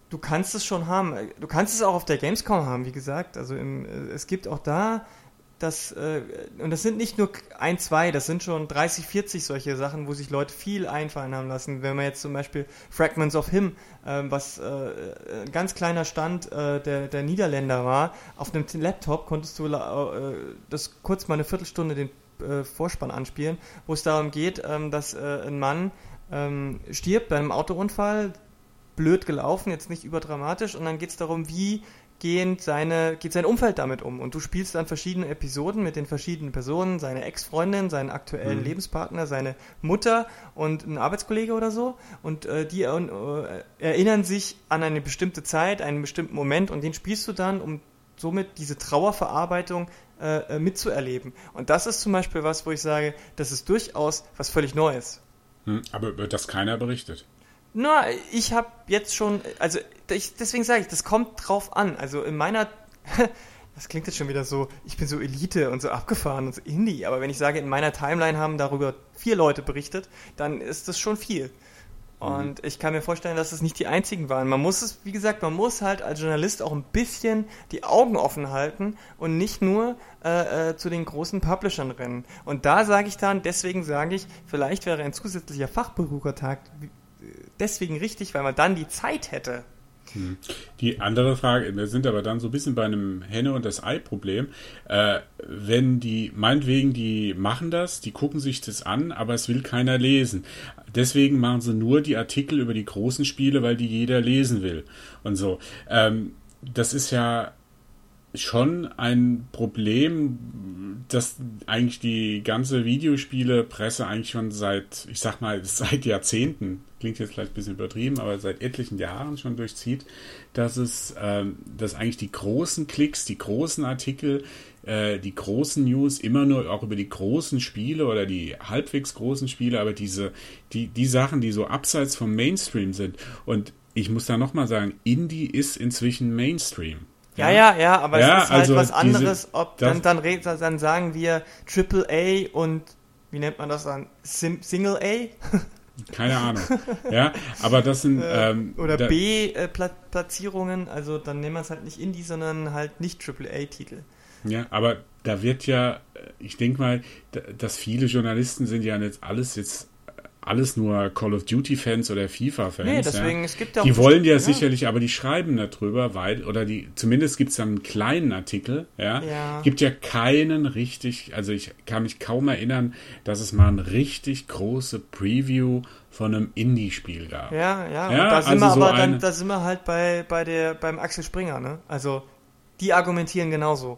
du kannst es schon haben. Du kannst es auch auf der Gamescom haben, wie gesagt. Also im, äh, es gibt auch da das, äh, und das sind nicht nur ein, zwei, das sind schon 30, 40 solche Sachen, wo sich Leute viel einfallen haben lassen. Wenn man jetzt zum Beispiel Fragments of Him, äh, was äh, ein ganz kleiner Stand äh, der, der Niederländer war, auf einem Laptop konntest du äh, das kurz mal eine Viertelstunde den äh, Vorspann anspielen, wo es darum geht, ähm, dass ein Mann ähm, stirbt bei einem Autounfall, blöd gelaufen, jetzt nicht überdramatisch, und dann geht es darum, wie gehend seine, geht sein Umfeld damit um. Und du spielst dann verschiedene Episoden mit den verschiedenen Personen, seine Ex-Freundin, seinen aktuellen mhm. Lebenspartner, seine Mutter und ein Arbeitskollege oder so. Und äh, die äh, erinnern sich an eine bestimmte Zeit, einen bestimmten Moment und den spielst du dann, um somit diese Trauerverarbeitung äh, äh mitzuerleben. Und das ist zum Beispiel was, wo ich sage, das ist durchaus was völlig Neues. Hm, aber über das keiner berichtet. Na, ich habe jetzt schon, also ich, deswegen sage ich, das kommt drauf an. Also in meiner, das klingt jetzt schon wieder so, ich bin so Elite und so abgefahren und so Indie, aber wenn ich sage, in meiner Timeline haben darüber vier Leute berichtet, dann ist das schon viel. Mhm. Und mhm. ich kann mir vorstellen, dass es nicht die einzigen waren. Man muss es, wie gesagt, man muss halt als Journalist auch ein bisschen die Augen offen halten und nicht nur äh, äh, zu den großen Publishern rennen. Und da sage ich dann, deswegen sage ich, vielleicht wäre ein zusätzlicher Fachbesuchertag deswegen richtig, weil man dann die Zeit hätte. Hm. Die andere Frage, wir sind aber dann so ein bisschen bei einem Henne- und das Ei-Problem. Äh, wenn die, meinetwegen, die machen das, die gucken sich das an, aber es will keiner lesen. Deswegen machen sie nur die Artikel über die großen Spiele, weil die jeder lesen will. Und so. Ähm, das ist ja schon ein Problem, dass eigentlich die ganze Videospielepresse eigentlich schon seit, ich sag mal, seit Jahrzehnten, klingt jetzt vielleicht ein bisschen übertrieben, aber seit etlichen Jahren schon durchzieht, dass es, ähm, dass eigentlich die großen Klicks, die großen Artikel, äh, die großen News immer nur auch über die großen Spiele oder die halbwegs großen Spiele, aber diese, die, die Sachen, die so abseits vom Mainstream sind und ich muss da nochmal sagen, Indie ist inzwischen Mainstream. Ja, ja, ja, aber ja, es ist halt also was anderes, diese, ob dann, dann, dann sagen wir Triple A und wie nennt man das dann? Sim Single A? Keine Ahnung. Ja, aber das sind. Äh, ähm, Oder B-Platzierungen, also dann nehmen wir es halt nicht Indie, sondern halt nicht Triple A-Titel. Ja, aber da wird ja, ich denke mal, dass viele Journalisten sind ja jetzt alles jetzt alles nur Call of Duty Fans oder FIFA Fans. Nee, deswegen, ja. es gibt ja Die wollen ja, ja, sicherlich, aber die schreiben darüber, weil, oder die, zumindest gibt es dann einen kleinen Artikel, ja. ja. Gibt ja keinen richtig, also ich kann mich kaum erinnern, dass es mal eine richtig große Preview von einem Indie-Spiel gab. Ja, ja, ja da sind also wir aber so dann, da sind wir halt bei, bei der, beim Axel Springer, ne? Also, die argumentieren genauso.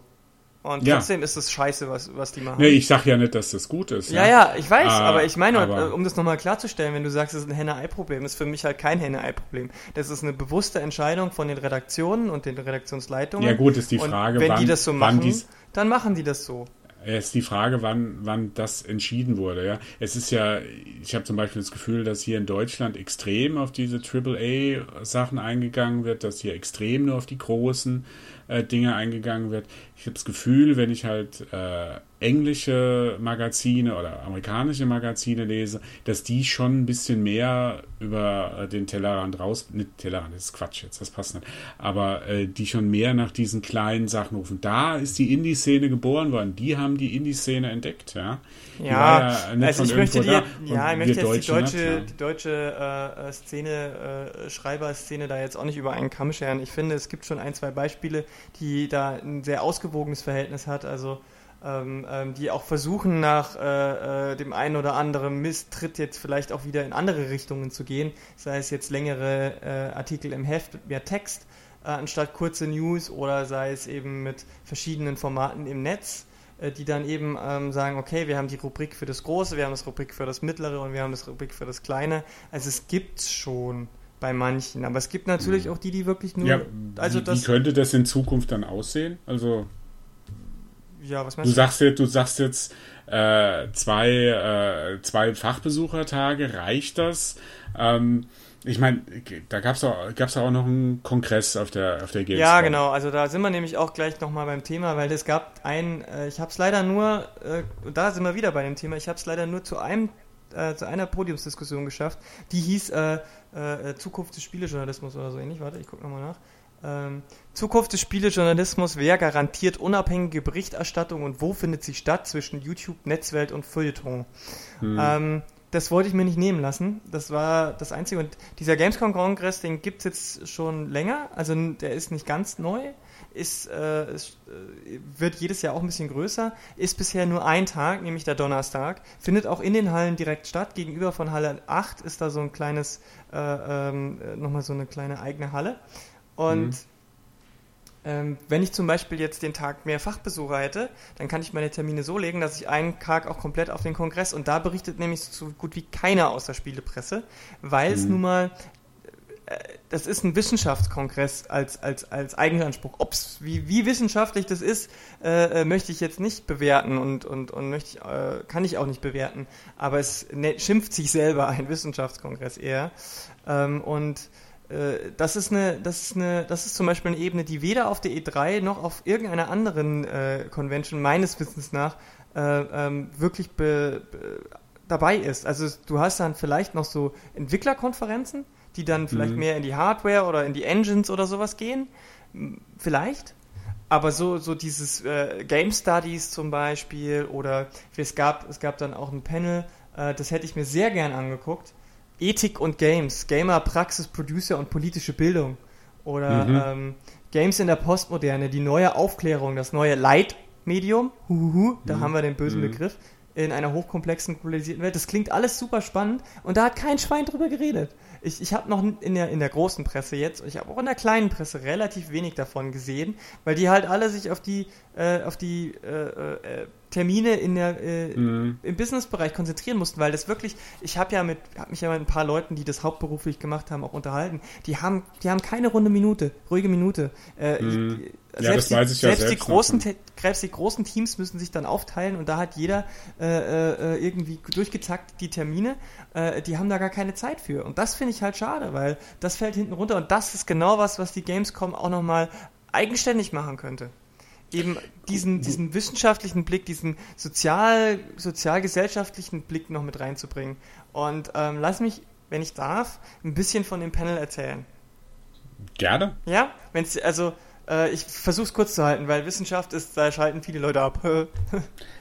Und Ja. trotzdem ist es scheiße, was, was die machen. Nee, ich sag ja nicht, dass das gut ist. Ja, ja, ich weiß, Ah, aber ich meine, aber- äh, um das nochmal klarzustellen, wenn du sagst, es ist ein Henne-Ei-Problem, ist für mich halt kein Henne-Ei-Problem. Das ist eine bewusste Entscheidung von den Redaktionen und den Redaktionsleitungen. Ja, gut, ist die und Frage, wenn wann, die das so machen, dies, dann machen die das so. ist die Frage, wann, wann das entschieden wurde. Ja, es ist ja, ich habe zum Beispiel das Gefühl, dass hier in Deutschland extrem auf diese AAA-Sachen eingegangen wird, dass hier extrem nur auf die großen äh, Dinge eingegangen wird. Ich habe das Gefühl, wenn ich halt äh, englische Magazine oder amerikanische Magazine lese, dass die schon ein bisschen mehr über äh, den Tellerrand raus, nicht Tellerrand, das ist Quatsch jetzt, das passt nicht, aber äh, die schon mehr nach diesen kleinen Sachen rufen. Da ist die Indie-Szene geboren worden, die haben die Indie-Szene entdeckt, ja. Die Ja, ja also ich möchte die, ja, ich möchte jetzt die Deutsche deutsche, nicht, ja. die deutsche äh, Szene, äh, Schreiberszene da jetzt auch nicht über einen Kamm scheren. Ich finde, es gibt schon ein, zwei Beispiele, die da ein sehr ausgewogenes Verhältnis hat, also ähm, ähm, die auch versuchen, nach äh, äh, dem einen oder anderen Misstritt jetzt vielleicht auch wieder in andere Richtungen zu gehen, sei es jetzt längere äh, Artikel im Heft mit mehr Text, äh, anstatt kurze News oder sei es eben mit verschiedenen Formaten im Netz äh, die dann eben ähm, sagen, okay, wir haben die Rubrik für das Große, wir haben das Rubrik für das Mittlere und wir haben das Rubrik für das Kleine. Also es gibt's schon bei manchen, aber es gibt natürlich auch die, die wirklich nur, Ja, also wie, das, wie könnte das in Zukunft dann aussehen? Also ja, was Du meinst du? sagst jetzt, du sagst jetzt äh, zwei, äh, zwei Fachbesuchertage, reicht das? Ähm, ich meine, da gab es auch, gab's auch noch einen Kongress auf der, auf der Gamescom. Ja, genau. Also da sind wir nämlich auch gleich nochmal beim Thema, weil es gab ein, äh, ich habe es leider nur, äh, da sind wir wieder bei dem Thema, ich habe es leider nur zu einem, äh, zu einer Podiumsdiskussion geschafft. Die hieß äh, äh, Zukunft des Spielejournalismus oder so ähnlich. Warte, ich gucke nochmal nach. Ähm, Zukunft des Spielejournalismus, wer garantiert unabhängige Berichterstattung und wo findet sie statt zwischen YouTube, Netzwelt und Feuilleton? Hm. Ähm, das wollte ich mir nicht nehmen lassen. Das war das Einzige. Und dieser Gamescom-Kongress, den gibt's jetzt schon länger. Also der ist nicht ganz neu. Ist, äh, ist, äh, wird jedes Jahr auch ein bisschen größer. Ist bisher nur ein Tag, nämlich der Donnerstag. Findet auch in den Hallen direkt statt. Gegenüber von Halle 8 ist da so ein kleines, äh, ähm, äh, nochmal so eine kleine eigene Halle. Und Mhm. ähm, wenn ich zum Beispiel jetzt den Tag mehr Fachbesucher hätte, dann kann ich meine Termine so legen, dass ich einen Tag auch komplett auf den Kongress und da berichtet nämlich so gut wie keiner aus der Spielepresse, weil es Mhm. nun mal das ist ein Wissenschaftskongress als, als, als Eigenanspruch. Ob's, wie, wie wissenschaftlich das ist, äh, äh, möchte ich jetzt nicht bewerten und, und, und möchte ich, äh, kann ich auch nicht bewerten. Aber es ne, schimpft sich selber ein Wissenschaftskongress eher. Ähm, und äh, das ist eine, das ist eine, das ist zum Beispiel eine Ebene, die weder auf der E3 noch auf irgendeiner anderen äh, Convention meines Wissens nach äh, ähm, wirklich be, be, dabei ist. Also du hast dann vielleicht noch so Entwicklerkonferenzen, die dann vielleicht Mhm. mehr in die Hardware oder in die Engines oder sowas gehen. Vielleicht. Aber so, so dieses äh, Game Studies zum Beispiel oder es gab, es gab dann auch ein Panel, äh, das hätte ich mir sehr gern angeguckt. Ethik und Games, Gamer, Praxis, Producer und politische Bildung. Oder Mhm. ähm, Games in der Postmoderne, die neue Aufklärung, das neue Leitmedium, huhuhu, da Mhm. haben wir den bösen Mhm. Begriff, in einer hochkomplexen, globalisierten Welt. Das klingt alles super spannend und da hat kein Schwein drüber geredet. Ich, ich habe noch in der, in der großen Presse jetzt, ich habe auch in der kleinen Presse relativ wenig davon gesehen, weil die halt alle sich auf die, äh, auf die äh, äh, Termine in der, äh, Mhm. im Businessbereich konzentrieren mussten, weil das wirklich, ich habe ja mit, habe mich ja mit ein paar Leuten, die das hauptberuflich gemacht haben, auch unterhalten. Die haben, die haben keine runde Minute, ruhige Minute. Äh, Mhm. ich- Ja, das weiß ich ja selbst die selbst großen, die großen Teams müssen sich dann aufteilen und da hat jeder äh, äh, irgendwie durchgezackt die Termine. Äh, die haben da gar keine Zeit für und das finde ich halt schade, weil das fällt hinten runter und das ist genau was, was die Gamescom auch noch mal eigenständig machen könnte eben diesen, diesen wissenschaftlichen Blick, diesen sozial, sozialgesellschaftlichen Blick noch mit reinzubringen. Und ähm, lass mich, wenn ich darf, ein bisschen von dem Panel erzählen. Gerne. Ja, wenn's, also äh, ich versuche es kurz zu halten, weil Wissenschaft ist, da schalten viele Leute ab.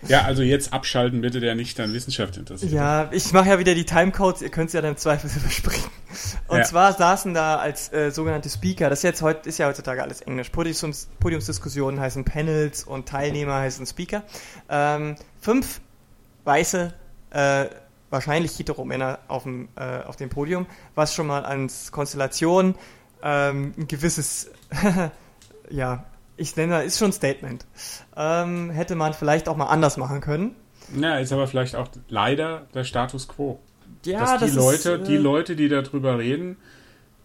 Ja, also jetzt abschalten bitte, der nicht an Wissenschaft interessiert. ja, ich mache ja wieder die Timecodes, ihr könnt es ja dann im Zweifel überspringen. Und Ja. zwar saßen da als äh, sogenannte Speaker, das ist jetzt heute ist ja heutzutage alles Englisch. Podiums, Podiumsdiskussionen heißen Panels und Teilnehmer heißen Speaker. Ähm, fünf weiße, äh, wahrscheinlich Hetero-Männer auf dem, äh, auf dem Podium, was schon mal als Konstellation ähm, ein gewisses, ja, ich nenne, ist schon ein Statement. Ähm, hätte man vielleicht auch mal anders machen können. Ja, ist aber vielleicht auch leider der Status quo. Ja, dass die das Leute, ist, äh, die Leute, die darüber reden,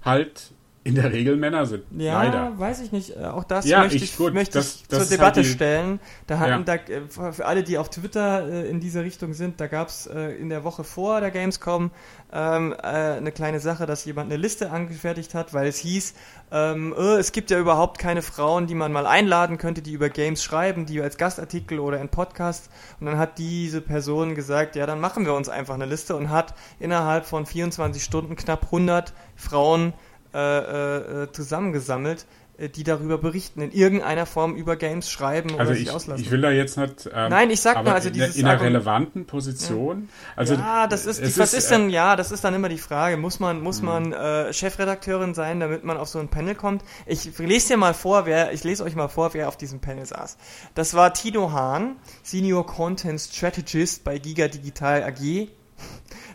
halt in der Regel Männer sind. Ja, Leider. weiß ich nicht. Äh, Auch das Ja, möchte ich- ich, gut, möchte das- ich das zur Debatte halt die- stellen. Da hatten Ja. da, äh, für alle, die auf Twitter äh, in diese Richtung sind, da gab es äh, in der Woche vor der Gamescom ähm, äh, eine kleine Sache, dass jemand eine Liste angefertigt hat, weil es hieß, ähm, äh, es gibt ja überhaupt keine Frauen, die man mal einladen könnte, die über Games schreiben, die als Gastartikel oder in Podcast. Und dann hat diese Person gesagt, ja, dann machen wir uns einfach eine Liste und hat innerhalb von 24 Stunden knapp 100 Frauen äh, äh, äh, zusammengesammelt, äh, die darüber berichten, in irgendeiner Form über Games schreiben Also oder sich ich, auslassen. ich will da jetzt nicht. Ähm, Nein, ich sag nur, also in, der- dieses in einer relevanten Position. Also ja, das ist, die, was ist äh, denn, ja, das ist dann immer die Frage, muss man, Mhm. muss man äh, Chefredakteurin sein, damit man auf so ein Panel kommt? Ich lese dir mal vor, wer, ich lese euch mal vor, wer auf diesem Panel saß. Das war Tino Hahn, Senior Content Strategist bei Giga Digital AG.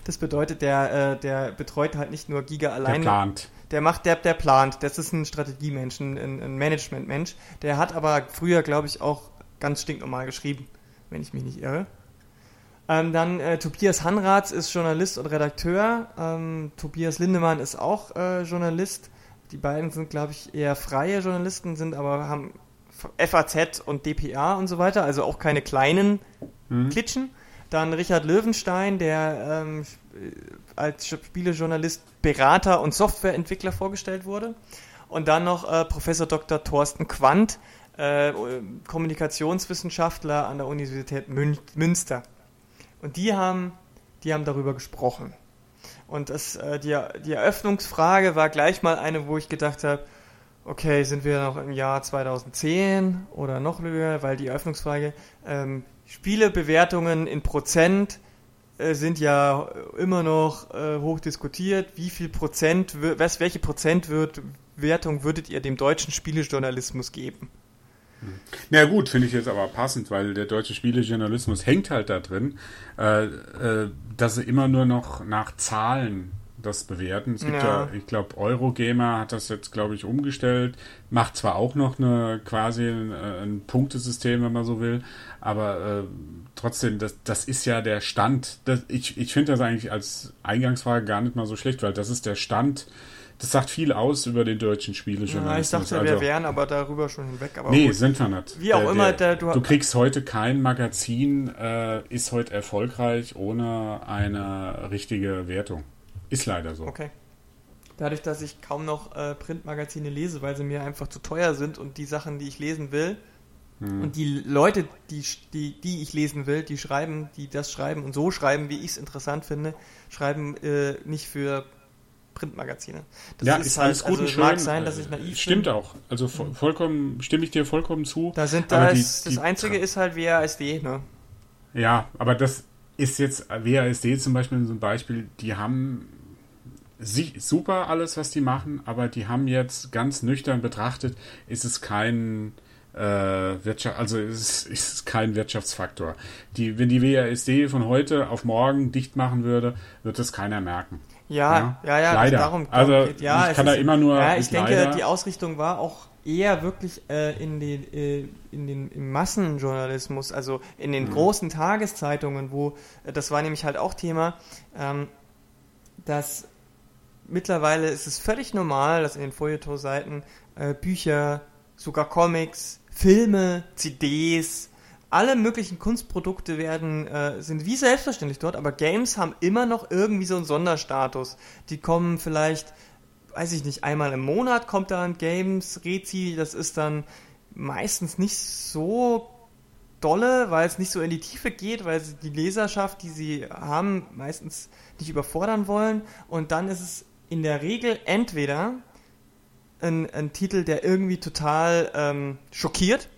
Das bedeutet, der, äh, der betreut halt nicht nur Giga Der alleine. plant. Der macht, der, der plant. Das ist ein Strategiemensch, ein, ein Managementmensch. Der hat aber früher, glaube ich, auch ganz stinknormal geschrieben, wenn ich mich nicht irre. Ähm, dann äh, Tobias Hanratz ist Journalist und Redakteur. Ähm, Tobias Lindemann ist auch äh, Journalist. Die beiden sind, glaube ich, eher freie Journalisten, sind aber haben FAZ und DPA und so weiter, also auch keine kleinen Mhm. Klitschen. Dann Richard Löwenstein, der ähm, als Spielejournalist, Berater und Softwareentwickler vorgestellt wurde. Und dann noch äh, Professor Dr. Thorsten Quandt, äh, Kommunikationswissenschaftler an der Universität Mün Münster. Und die haben, die haben darüber gesprochen. Und das, äh, die, die Eröffnungsfrage war gleich mal eine, wo ich gedacht habe, okay, sind wir noch im Jahr 2010 oder noch höher, weil die Eröffnungsfrage, ähm, Spielebewertungen in Prozent äh, sind ja immer noch äh, hoch diskutiert. Wie viel Prozent, was, welche Prozentwertung würdet ihr dem deutschen Spielejournalismus geben? Na gut, finde ich jetzt aber passend, weil der deutsche Spielejournalismus hängt halt da drin, äh, äh, dass sie immer nur noch nach Zahlen das bewerten. Es gibt ja, Ja. ich glaube, Eurogamer hat das jetzt, glaube ich, umgestellt, macht zwar auch noch eine quasi ein, äh, ein Punktesystem, wenn man so will, aber äh, trotzdem, das, das ist ja der Stand. Das, ich ich finde das eigentlich als Eingangsfrage gar nicht mal so schlecht, weil das ist der Stand. Das sagt viel aus über den deutschen Ja, ich Spielejournalismus. dachte, wir Also- wären aber darüber schon hinweg. Aber Nee, gut. sind wir nicht. Wie auch immer, der- du- du kriegst heute kein Magazin, äh, ist heute erfolgreich ohne eine richtige Wertung. Ist leider so. Okay. Dadurch, dass ich kaum noch äh, Printmagazine lese, weil sie mir einfach zu teuer sind und die Sachen, die ich lesen will, Hm. und die Leute, die, die, die ich lesen will, die schreiben, die das schreiben und so schreiben, wie ich es interessant finde, schreiben äh, nicht für Printmagazine. Das ja, ist, alles gut also und schön. mag sein, dass ich Äh, naiv Stimmt bin. auch. Also vo vollkommen, stimme ich dir vollkommen zu. Da sind da die- ist, das die- Einzige ist halt WASD, ne? Ja, aber das ist jetzt, WASD zum Beispiel so ein Beispiel, die haben super alles, was die machen, aber die haben jetzt ganz nüchtern betrachtet, ist es kein äh, Wirtschaft, also ist, ist kein Wirtschaftsfaktor. Die, wenn die WASD von heute auf morgen dicht machen würde, wird das keiner merken. Ja, ja, ja, leider. das darum also geht. Ja, ich kann da ist- immer nur Ja, ich denke, leider, die Ausrichtung war auch eher wirklich äh, in den, äh, in den im Massenjournalismus, also in den Mhm. großen Tageszeitungen, wo das war nämlich halt auch Thema, ähm, dass mittlerweile ist es völlig normal, dass in den Feuilleton-Seiten äh, Bücher, sogar Comics, Filme, CDs, alle möglichen Kunstprodukte werden, äh, sind wie selbstverständlich dort, aber Games haben immer noch irgendwie so einen Sonderstatus. Die kommen vielleicht, weiß ich nicht, einmal im Monat kommt da ein Games Rezi, das ist dann meistens nicht so dolle, weil es nicht so in die Tiefe geht, weil sie die Leserschaft, die sie haben, meistens nicht überfordern wollen. Und dann ist es in der Regel entweder ein, ein Titel, der irgendwie total ähm, schockiert.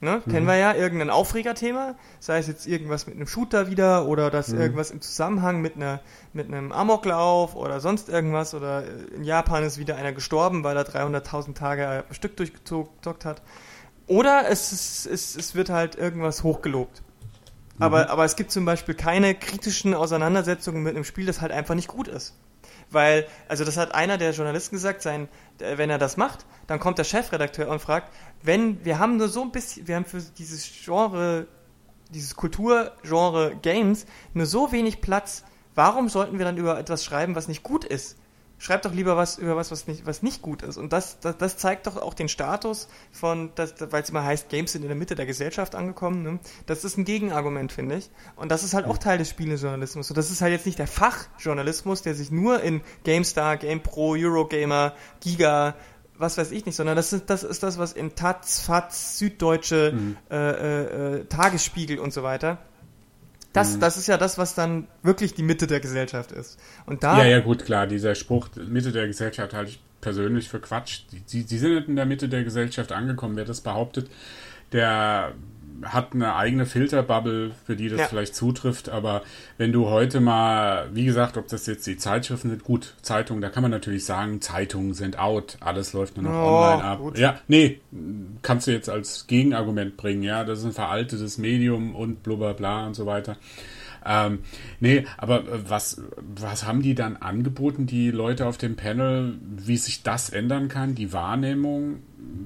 Ne? Kennen wir ja, irgendein Aufregerthema, sei es jetzt irgendwas mit einem Shooter wieder oder das Mhm. irgendwas im Zusammenhang mit einer mit einem Amoklauf oder sonst irgendwas oder in Japan ist wieder einer gestorben, weil er 300.000 Tage am Stück durchgezockt hat. Oder es, ist, es, es wird halt irgendwas hochgelobt. Aber, aber es gibt zum Beispiel keine kritischen Auseinandersetzungen mit einem Spiel, das halt einfach nicht gut ist. Weil, also das hat einer der Journalisten gesagt, sein, äh, wenn er das macht, dann kommt der Chefredakteur und fragt, wenn, wir haben nur so ein bisschen, wir haben für dieses Genre, dieses Kulturgenre Games nur so wenig Platz, warum sollten wir dann über etwas schreiben, was nicht gut ist? Schreib doch lieber was über was, was nicht, was nicht gut ist. Und das, das, das zeigt doch auch den Status von, weil es immer heißt, Games sind in der Mitte der Gesellschaft angekommen. Ne? Das ist ein Gegenargument, finde ich. Und das ist halt auch Teil des Spielejournalismus. Und das ist halt jetzt nicht der Fachjournalismus, der sich nur in GameStar, GamePro, Eurogamer, Giga, was weiß ich nicht, sondern das ist das, ist das was in Taz, Faz, Süddeutsche, mhm. äh, äh, äh Tagesspiegel und so weiter das, das ist ja das, was dann wirklich die Mitte der Gesellschaft ist. Und da. Ja, ja, gut, klar. Dieser Spruch, Mitte der Gesellschaft halte ich persönlich für Quatsch. Sie, sie sind in der Mitte der Gesellschaft angekommen. Wer das behauptet, der hat eine eigene Filterbubble, für die das ja. vielleicht zutrifft, aber wenn du heute mal, wie gesagt, ob das jetzt die Zeitschriften sind, gut, Zeitungen, da kann man natürlich sagen, Zeitungen sind out, alles läuft nur noch oh, online ab. Gut. Ja, nee, kannst du jetzt als Gegenargument bringen, ja, das ist ein veraltetes Medium und blubber bla und so weiter. Ähm, nee, aber äh, was, was haben die dann angeboten, die Leute auf dem Panel, wie sich das ändern kann, die Wahrnehmung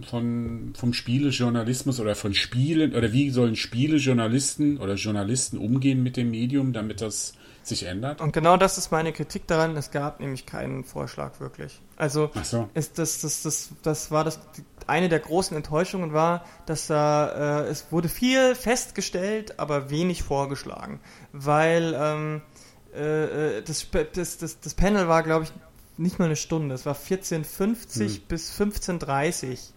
von, vom Spielejournalismus oder von Spielen oder wie sollen Spielejournalisten oder Journalisten umgehen mit dem Medium, damit das sich ändert? Und genau das ist meine Kritik daran. Es gab nämlich keinen Vorschlag wirklich. Also so. ist das, das, das, das war das eine der großen Enttäuschungen war, dass da äh, es wurde viel festgestellt, aber wenig vorgeschlagen, weil ähm, äh, äh das, das, das, das Panel war, glaube ich, nicht mal eine Stunde. Es war 14.50 hm. bis 15.30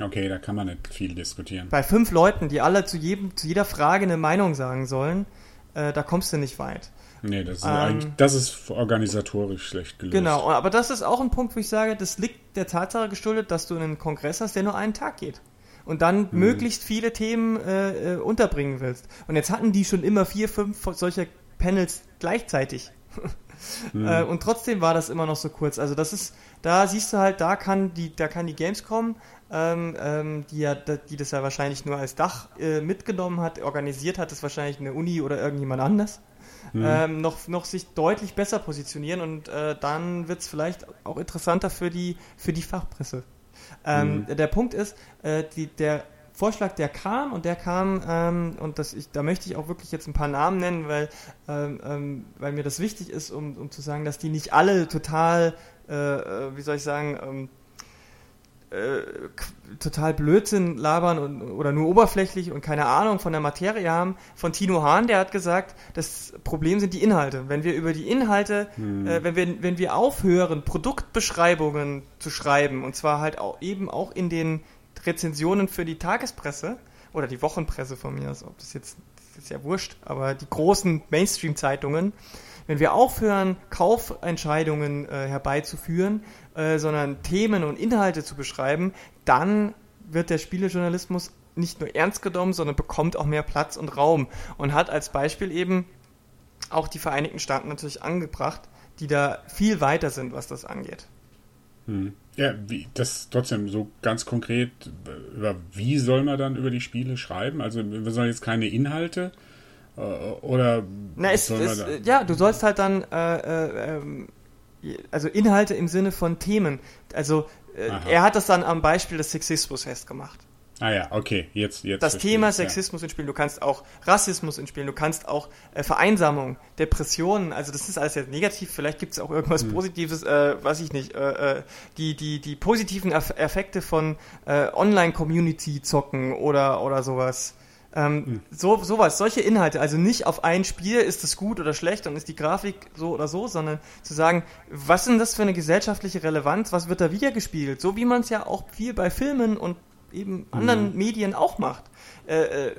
Okay, da kann man nicht viel diskutieren. Bei fünf Leuten, die alle zu, jedem, zu jeder Frage eine Meinung sagen sollen, äh, da kommst du nicht weit. Nee, das ist, ähm, das ist organisatorisch schlecht gelöst. Genau, aber das ist auch ein Punkt, wo ich sage, das liegt der Tatsache geschuldet, dass du einen Kongress hast, der nur einen Tag geht. Und dann hm. möglichst viele Themen äh, äh, unterbringen willst. Und jetzt hatten die schon immer vier, fünf solcher Panels gleichzeitig. hm. äh, und trotzdem war das immer noch so kurz. Also das ist, da siehst du halt, da kann die, da kann die Gamescom ähm, ähm, die, ja, die das ja wahrscheinlich nur als Dach äh, mitgenommen hat, organisiert hat, ist wahrscheinlich eine Uni oder irgendjemand anders mhm. ähm, noch, noch sich deutlich besser positionieren und äh, dann wird es vielleicht auch interessanter für die, für die Fachpresse. Ähm, mhm. Der Punkt ist, äh, die, der Vorschlag, der kam und der kam, ähm, und das ich, da möchte ich auch wirklich jetzt ein paar Namen nennen, weil, ähm, ähm, weil mir das wichtig ist, um, um zu sagen, dass die nicht alle total, äh, äh wie soll ich sagen, ähm, äh, total Blödsinn labern und, oder nur oberflächlich und keine Ahnung von der Materie haben. Von Tino Hahn, der hat gesagt, das Problem sind die Inhalte. Wenn wir über die Inhalte, hm. äh, wenn, wir, wenn wir aufhören, Produktbeschreibungen zu schreiben, und zwar halt auch eben auch in den Rezensionen für die Tagespresse oder die Wochenpresse von mir, also ob das jetzt das ist ja wurscht, aber die großen Mainstream-Zeitungen, wenn wir aufhören, Kaufentscheidungen äh, herbeizuführen, äh, sondern Themen und Inhalte zu beschreiben, dann wird der Spielejournalismus nicht nur ernst genommen, sondern bekommt auch mehr Platz und Raum und hat als Beispiel eben auch die Vereinigten Staaten natürlich angebracht, die da viel weiter sind, was das angeht. Hm. Ja, wie, das trotzdem so ganz konkret, über wie soll man dann über die Spiele schreiben? Also wir sollen jetzt keine Inhalte äh, oder Na, es, es, ja, du sollst halt dann äh, äh, ähm, also Inhalte im Sinne von Themen. Also äh, er hat das dann am Beispiel des Sexismus festgemacht. Ah ja, okay, jetzt jetzt. Das Thema Sexismus ja. in Spielen. Du kannst auch Rassismus in Spielen. Du kannst auch äh, Vereinsamung, Depressionen. Also das ist alles jetzt negativ. Vielleicht gibt es auch irgendwas hm. Positives, äh, weiß ich nicht. Äh, äh die die die positiven Effekte von äh, Online-Community-Zocken oder oder sowas. Ähm, hm. so, sowas, solche Inhalte, also nicht auf ein Spiel, ist es gut oder schlecht und ist die Grafik so oder so, sondern zu sagen, was ist denn das für eine gesellschaftliche Relevanz, was wird da wiedergespiegelt, so wie man es ja auch viel bei Filmen und eben anderen mhm. Medien auch macht. Äh, äh,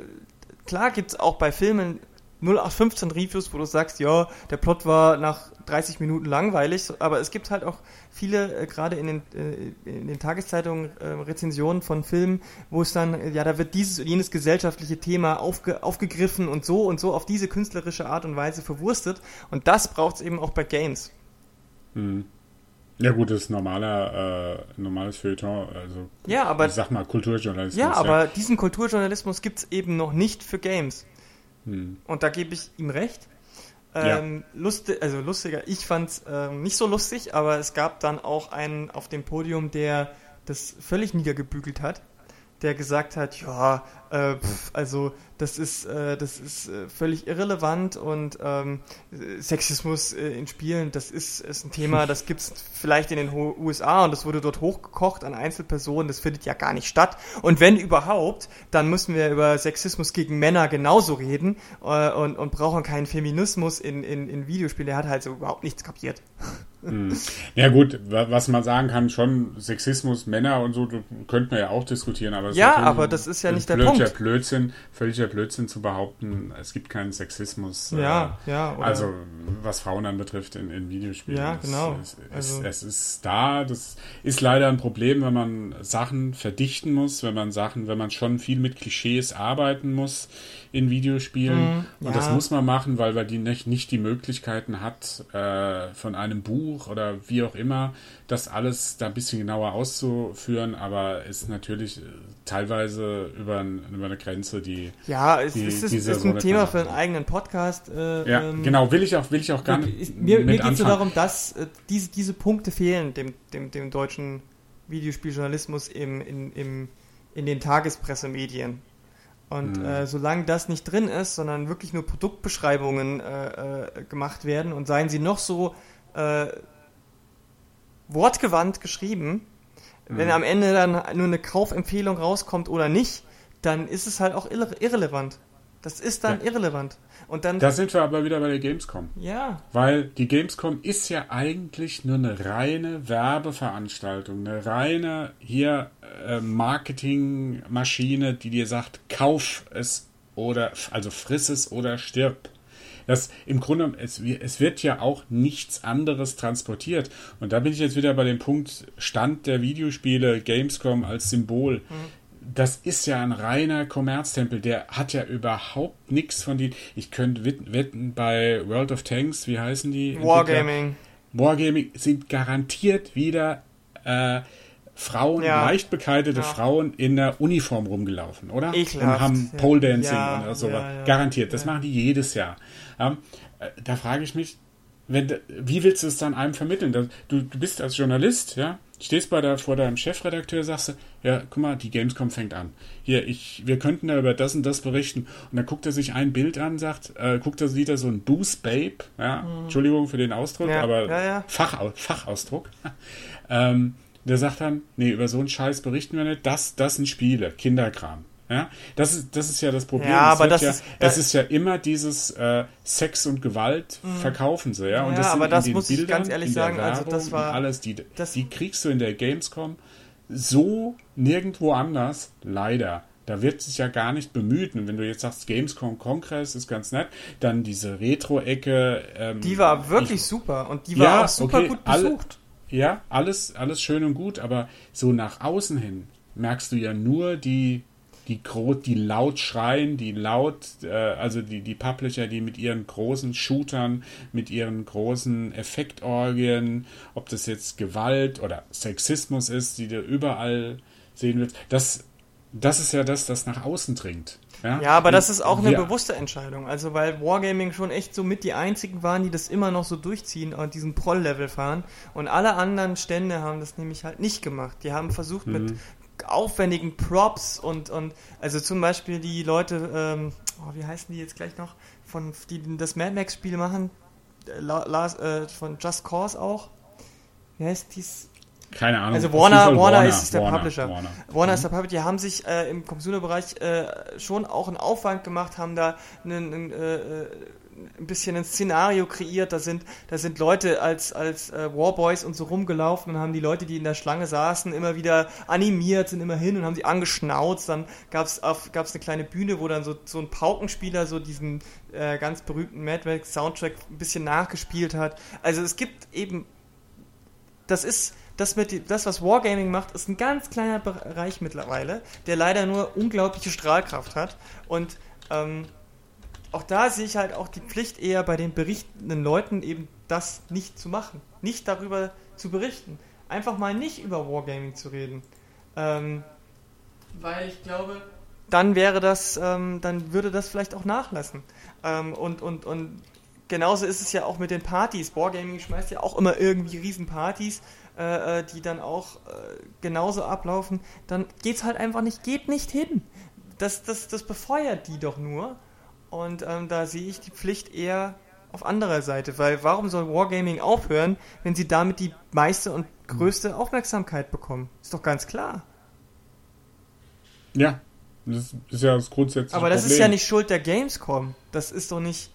klar gibt es auch bei Filmen 0815 Reviews, wo du sagst, ja, der Plot war nach 30 Minuten langweilig, aber es gibt halt auch viele, äh, gerade in den, äh, in den Tageszeitungen, äh, Rezensionen von Filmen, wo es dann, äh, ja, da wird dieses und jenes gesellschaftliche Thema aufge, aufgegriffen und so und so auf diese künstlerische Art und Weise verwurstet. Und das braucht es eben auch bei Games. Hm. Ja gut, das ist normaler, äh, normales Feuilleton, also ja, aber, ich sag mal Kulturjournalismus. Ja, aber ja. diesen Kulturjournalismus gibt es eben noch nicht für Games. Hm. Und da gebe ich ihm recht. Ähm, ja. lustig, also lustiger, ich fand's ähm, nicht so lustig, aber es gab dann auch einen auf dem Podium, der das völlig niedergebügelt hat, der gesagt hat, ja, äh, pf, also das ist, äh, das ist äh, völlig irrelevant und ähm, Sexismus äh, in Spielen, das ist, ist ein Thema, das gibt's vielleicht in den USA und das wurde dort hochgekocht an Einzelpersonen, das findet ja gar nicht statt. Und wenn überhaupt, dann müssen wir über Sexismus gegen Männer genauso reden äh, und, und brauchen keinen Feminismus in, in, in Videospielen. Der hat halt so überhaupt nichts kapiert. Hm. Ja gut, was man sagen kann, schon Sexismus, Männer und so, könnte man ja auch diskutieren, aber ja, aber das ist ja nicht der Punkt. Blödsinn, völliger Blödsinn zu behaupten, es gibt keinen Sexismus. Ja, äh, ja. Also was Frauen anbetrifft in, in Videospielen. Ja, genau. Es, es, also. es, ist da. Das ist leider ein Problem, wenn man Sachen verdichten muss, wenn man Sachen, wenn man schon viel mit Klischees arbeiten muss in Videospielen. Mhm, und ja. das muss man machen, weil man die nicht, nicht die Möglichkeiten hat, äh, von einem Buch oder wie auch immer, das alles da ein bisschen genauer auszuführen, aber ist natürlich äh, teilweise über, über eine Grenze, die. Ja, es die, ist, ist, ist ein Thema für einen eigenen Podcast. Äh, ja, ähm, genau, will ich auch, will ich auch gar nicht. Mir, mir geht es so darum, dass äh, diese, diese Punkte fehlen dem, dem, dem deutschen Videospieljournalismus im, in, im, in den Tagespressemedien. Und mhm. äh, solange das nicht drin ist, sondern wirklich nur Produktbeschreibungen äh, äh, gemacht werden und seien sie noch so äh, wortgewandt geschrieben, mhm. wenn am Ende dann nur eine Kaufempfehlung rauskommt oder nicht, dann ist es halt auch irre irrelevant. Das ist dann ja. irrelevant. Und dann. Da sind wir aber wieder bei der Gamescom. Ja. Weil die Gamescom ist ja eigentlich nur eine reine Werbeveranstaltung, eine reine hier äh, Marketingmaschine, die dir sagt, kauf es oder also friss es oder stirb. Das im Grunde, es, es wird ja auch nichts anderes transportiert. Und da bin ich jetzt wieder bei dem Punkt Stand der Videospiele, Gamescom als Symbol. Mhm das ist ja ein reiner Kommerztempel, der hat ja überhaupt nichts von den. Ich könnte wetten, bei World of Tanks, wie heißen die? Wargaming. Wargaming sind garantiert wieder äh, Frauen, ja. leicht bekleidete ja. Frauen in der Uniform rumgelaufen, oder? Ekelhaft. Und haben Pole Dancing ja, oder sowas. Garantiert. Das machen die jedes Jahr. Äh, da frage ich mich, wenn, wie willst du es dann einem vermitteln? Du, du bist als Journalist, ja, stehst bei der, vor deinem Chefredakteur, sagst du, ja, guck mal, die Gamescom fängt an. Hier, ich, wir könnten da über das und das berichten. Und dann guckt er sich ein Bild an, sagt, äh, guckt er wieder so ein Boost Babe, ja, mhm. Entschuldigung für den Ausdruck, ja, aber ja, ja. Fach, Fachausdruck. ähm, der sagt dann, nee, über so einen Scheiß berichten wir nicht, das, das sind Spiele, Kinderkram. Ja, das ist, das ist ja das Problem. Ja, aber das ja, ist, es ist ja immer dieses äh, Sex und Gewalt mhm. verkaufen sie, ja. Und ja, das aber das muss Bildern, ich ganz ehrlich sagen, Werbung also das war alles, die, die kriegst du in der Gamescom so nirgendwo anders, leider. Da wird sich ja gar nicht bemüht. Und wenn du jetzt sagst, Gamescom Kongress ist ganz nett, dann diese Retro-Ecke. Ähm, die war wirklich ich, super und die war ja, auch super okay, gut besucht. Alle, ja, alles, alles schön und gut, aber so nach außen hin merkst du ja nur die die, die laut schreien, die laut, äh, also die, die Publisher, die mit ihren großen Shootern, mit ihren großen Effektorgien, ob das jetzt Gewalt oder Sexismus ist, die du überall sehen willst, das, das ist ja das, das nach außen dringt. Ja, ja aber Und das ist auch eine wir, bewusste Entscheidung. Also, weil Wargaming schon echt so mit die einzigen waren, die das immer noch so durchziehen und diesen Proll-Level fahren. Und alle anderen Stände haben das nämlich halt nicht gemacht. Die haben versucht, mhm. mit aufwendigen Props und, und also zum Beispiel die Leute, ähm, oh, wie heißen die jetzt gleich noch, von die das Mad Max Spiel machen, äh, Lars, äh, von Just Cause auch. Wie heißt dies? Keine Ahnung. Also Warner, Warner, Warner, ist der Warner, Publisher. Warner, Warner mhm. ist der Publisher. Die haben sich äh, im Computerbereich äh, schon auch einen Aufwand gemacht, haben da einen, einen äh, äh ein bisschen ein Szenario kreiert. Da sind, da sind Leute als, als äh, Warboys und so rumgelaufen und haben die Leute, die in der Schlange saßen, immer wieder animiert, sind immer hin und haben sie angeschnauzt. Dann gab es eine kleine Bühne, wo dann so, so ein Paukenspieler so diesen äh, ganz berühmten Mad Max Soundtrack ein bisschen nachgespielt hat. Also es gibt eben, das ist das, mit, das, was Wargaming macht, ist ein ganz kleiner Bereich mittlerweile, der leider nur unglaubliche Strahlkraft hat. Und ähm, auch da sehe ich halt auch die Pflicht eher bei den berichtenden Leuten eben das nicht zu machen. Nicht darüber zu berichten. Einfach mal nicht über Wargaming zu reden. Ähm, weil ich glaube, dann wäre das, ähm, dann würde das vielleicht auch nachlassen. Ähm, und, und, und genauso ist es ja auch mit den Partys. Wargaming schmeißt ja auch immer irgendwie Riesenpartys, äh, äh, die dann auch äh, genauso ablaufen. Dann geht's halt einfach nicht, geht nicht hin. Das, das, das befeuert die doch nur. Und ähm, da sehe ich die Pflicht eher auf anderer Seite, weil warum soll Wargaming aufhören, wenn sie damit die meiste und größte Aufmerksamkeit bekommen? Ist doch ganz klar. Ja, das ist ja das grundsätzliche Aber das Problem. ist ja nicht Schuld der Gamescom. Das ist doch nicht.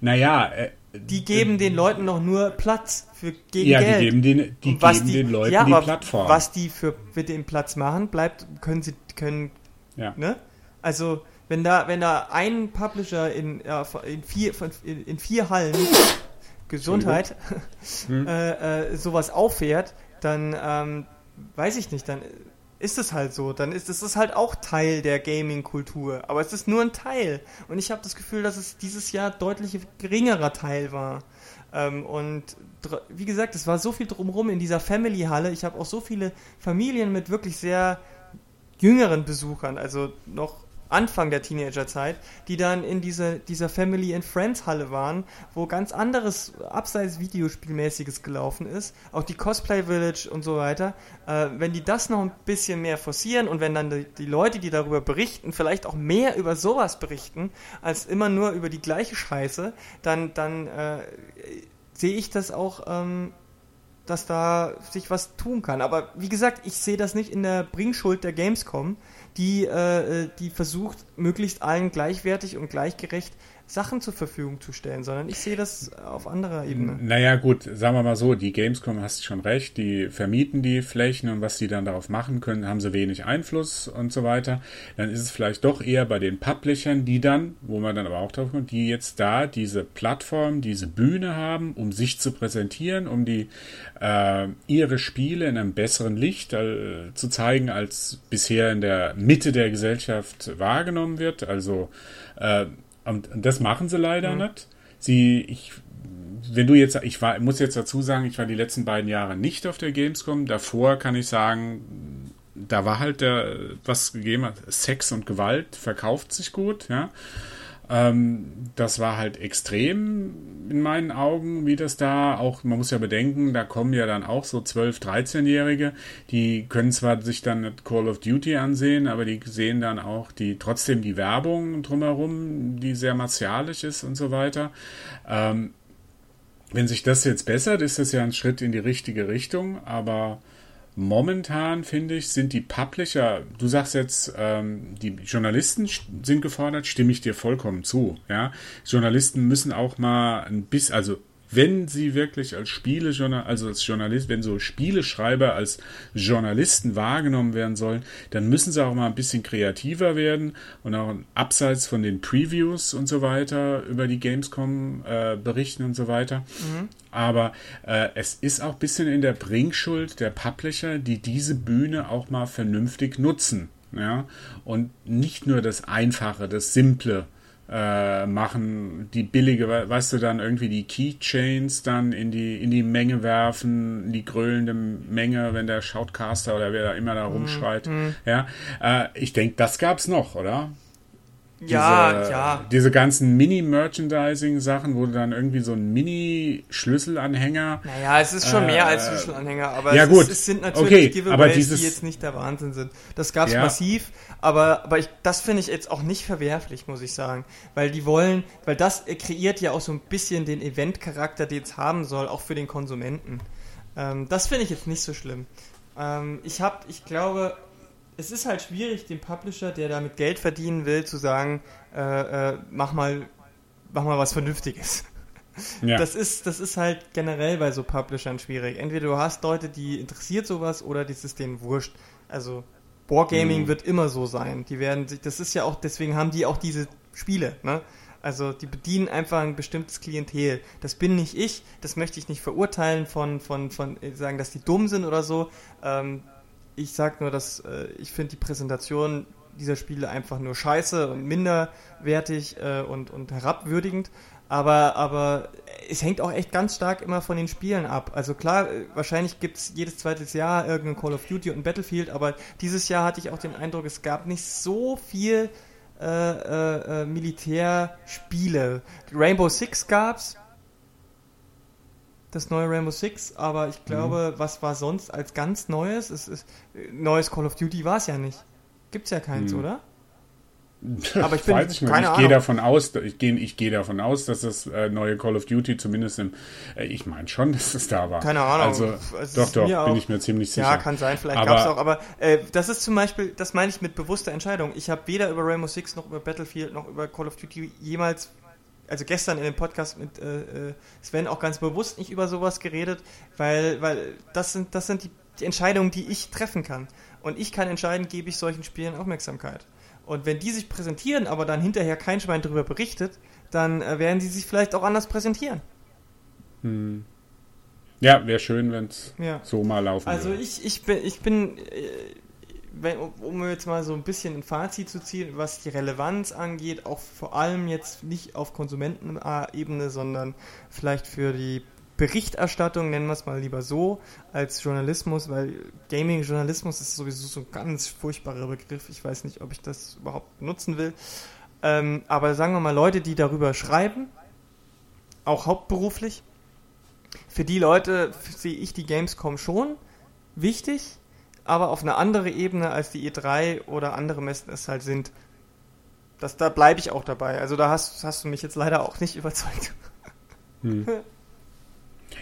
Naja, äh, Die geben den Leuten doch nur Platz für gegen ja, Geld. die geben den, die geben den Leuten ja, die Plattform. Was die für mit dem Platz machen, bleibt, können sie, können, ja. ne? Also, wenn da, wenn da ein Publisher in, ja, in, vier, in, in vier Hallen Gesundheit Hm. äh, äh, sowas auffährt, dann ähm, weiß ich nicht, dann ist es halt so. Dann ist es halt auch Teil der Gaming-Kultur. Aber es ist nur ein Teil. Und ich habe das Gefühl, dass es dieses Jahr deutlich geringerer Teil war. Ähm, und wie gesagt, es war so viel drumherum in dieser Family-Halle. Ich habe auch so viele Familien mit wirklich sehr jüngeren Besuchern, also noch Anfang der Teenagerzeit, die dann in diese, dieser Family and Friends Halle waren, wo ganz anderes abseits Videospielmäßiges gelaufen ist, auch die Cosplay Village und so weiter. Äh, wenn die das noch ein bisschen mehr forcieren und wenn dann die, die Leute, die darüber berichten, vielleicht auch mehr über sowas berichten, als immer nur über die gleiche Scheiße, dann, dann äh, sehe ich das auch ähm, dass da sich was tun kann. Aber wie gesagt, ich sehe das nicht in der Bringschuld der Gamescom, die, äh, die versucht, möglichst allen gleichwertig und gleichgerecht Sachen zur Verfügung zu stellen, sondern ich sehe das auf anderer Ebene. Naja, gut, sagen wir mal so, die Gamescom hast schon recht, die vermieten die Flächen und was die dann darauf machen können, haben sie wenig Einfluss und so weiter. Dann ist es vielleicht doch eher bei den Publishern, die dann, wo man dann aber auch drauf kommt, die jetzt da diese Plattform, diese Bühne haben, um sich zu präsentieren, um die äh, ihre Spiele in einem besseren Licht äh, zu zeigen, als bisher in der Mitte der Gesellschaft wahrgenommen wird. Also äh, und, das machen sie leider Mhm. nicht. Sie, ich, wenn du jetzt, ich war, muss jetzt dazu sagen, ich war die letzten beiden Jahre nicht auf der Gamescom. Davor kann ich sagen, da war halt der, was gegeben hat, Sex und Gewalt verkauft sich gut, ja. Ähm, das war halt extrem in meinen Augen, wie das da auch, man muss ja bedenken, da kommen ja dann auch so 12-, 13-Jährige, die können zwar sich dann Call of Duty ansehen, aber die sehen dann auch die trotzdem die Werbung drumherum, die sehr martialisch ist und so weiter. Ähm, wenn sich das jetzt bessert, ist das ja ein Schritt in die richtige Richtung, aber momentan finde ich, sind die Publisher, du sagst jetzt, ähm, die Journalisten st- sind gefordert, stimme ich dir vollkommen zu. Ja? Journalisten müssen auch mal ein bisschen, also wenn sie wirklich als Spiele, also als Journalist, wenn so Spieleschreiber als Journalisten wahrgenommen werden sollen, dann müssen sie auch mal ein bisschen kreativer werden und auch abseits von den Previews und so weiter über die Gamescom äh, berichten und so weiter. Aber äh, es ist auch ein bisschen in der Bringschuld der Publisher, die diese Bühne auch mal vernünftig nutzen. Ja? Und nicht nur das Einfache, das Simple äh, machen, die billige, we- weißt du, dann irgendwie die Keychains dann in die, in die Menge werfen, in die gröhlende Menge, wenn der Shoutcaster oder wer da immer da rumschreit. Ja, äh, ich denke, das gab's noch, oder? Ja, diese, ja. Diese ganzen Mini-Merchandising-Sachen, wo du dann irgendwie so ein Mini-Schlüsselanhänger. Naja, es ist schon Äh, mehr als Schlüsselanhänger, aber ja, es, gut. Ist, es sind natürlich Okay, Giveaways, aber dieses- die jetzt nicht der Wahnsinn sind. Das gab's Ja. massiv, aber, aber ich, das finde ich jetzt auch nicht verwerflich, muss ich sagen. Weil die wollen, weil das kreiert ja auch so ein bisschen den Event-Charakter, den es haben soll, auch für den Konsumenten. Ähm, das finde ich jetzt nicht so schlimm. Ähm, ich habe, ich glaube, es ist halt schwierig, dem Publisher, der damit Geld verdienen will, zu sagen, äh, äh, mach mal, mach mal was Vernünftiges. Ja. Das ist, das ist halt generell bei so Publishern schwierig. Entweder du hast Leute, die interessiert sowas oder das ist denen wurscht. Also Wargaming Mhm. wird immer so sein. Die werden sich, das ist ja auch, deswegen haben die auch diese Spiele, ne? Also die bedienen einfach ein bestimmtes Klientel. Das bin nicht ich, das möchte ich nicht verurteilen von, von, von äh, sagen, dass die dumm sind oder so. Ähm, ich sag nur, dass äh, ich finde die Präsentation dieser Spiele einfach nur scheiße und minderwertig äh, und, und herabwürdigend. Aber, aber es hängt auch echt ganz stark immer von den Spielen ab. Also klar, äh, wahrscheinlich gibt's jedes zweites Jahr irgendein Call of Duty und ein Battlefield, aber dieses Jahr hatte ich auch den Eindruck, es gab nicht so viel äh, äh, äh Militärspiele. Rainbow Six gab's. Das neue Rainbow Six, aber ich glaube, mhm. was war sonst als ganz Neues? Es ist, neues Call of Duty war es ja nicht. Gibt's ja keins, mhm. oder? Aber ich bin Weiß ich nicht. Ich gehe davon aus, ich gehe, ich gehe davon aus, dass das äh, neue Call of Duty zumindest im, äh, ich meine schon, dass es da war. Keine Ahnung. Also, also doch, doch, bin auch, ich mir ziemlich sicher. Ja, kann sein, vielleicht gab es auch. Aber äh, das ist zum Beispiel, das meine ich mit bewusster Entscheidung. Ich habe weder über Rainbow Six noch über Battlefield noch über Call of Duty jemals, also gestern in dem Podcast mit äh, äh, Sven auch ganz bewusst nicht über sowas geredet, weil, weil das sind, das sind die, die Entscheidungen, die ich treffen kann. Und ich kann entscheiden, gebe ich solchen Spielen Aufmerksamkeit. Und wenn die sich präsentieren, aber dann hinterher kein Schwein darüber berichtet, dann äh, werden sie sich vielleicht auch anders präsentieren. Hm. Ja, wäre schön, wenn es ja. so mal laufen Also würde. ich, ich bin, ich bin äh, wenn, um jetzt mal so ein bisschen ein Fazit zu ziehen, was die Relevanz angeht, auch vor allem jetzt nicht auf Konsumentenebene, sondern vielleicht für die Berichterstattung, nennen wir es mal lieber so, als Journalismus, weil Gaming-Journalismus ist sowieso so ein ganz furchtbarer Begriff. Ich weiß nicht, ob ich das überhaupt nutzen will. Ähm, aber sagen wir mal, Leute, die darüber schreiben, auch hauptberuflich, für die Leute sehe ich die Gamescom schon wichtig, aber auf eine andere Ebene als die E3 oder andere Messen es halt sind. Das, da bleibe ich auch dabei. Also da hast, hast du mich jetzt leider auch nicht überzeugt. Hm.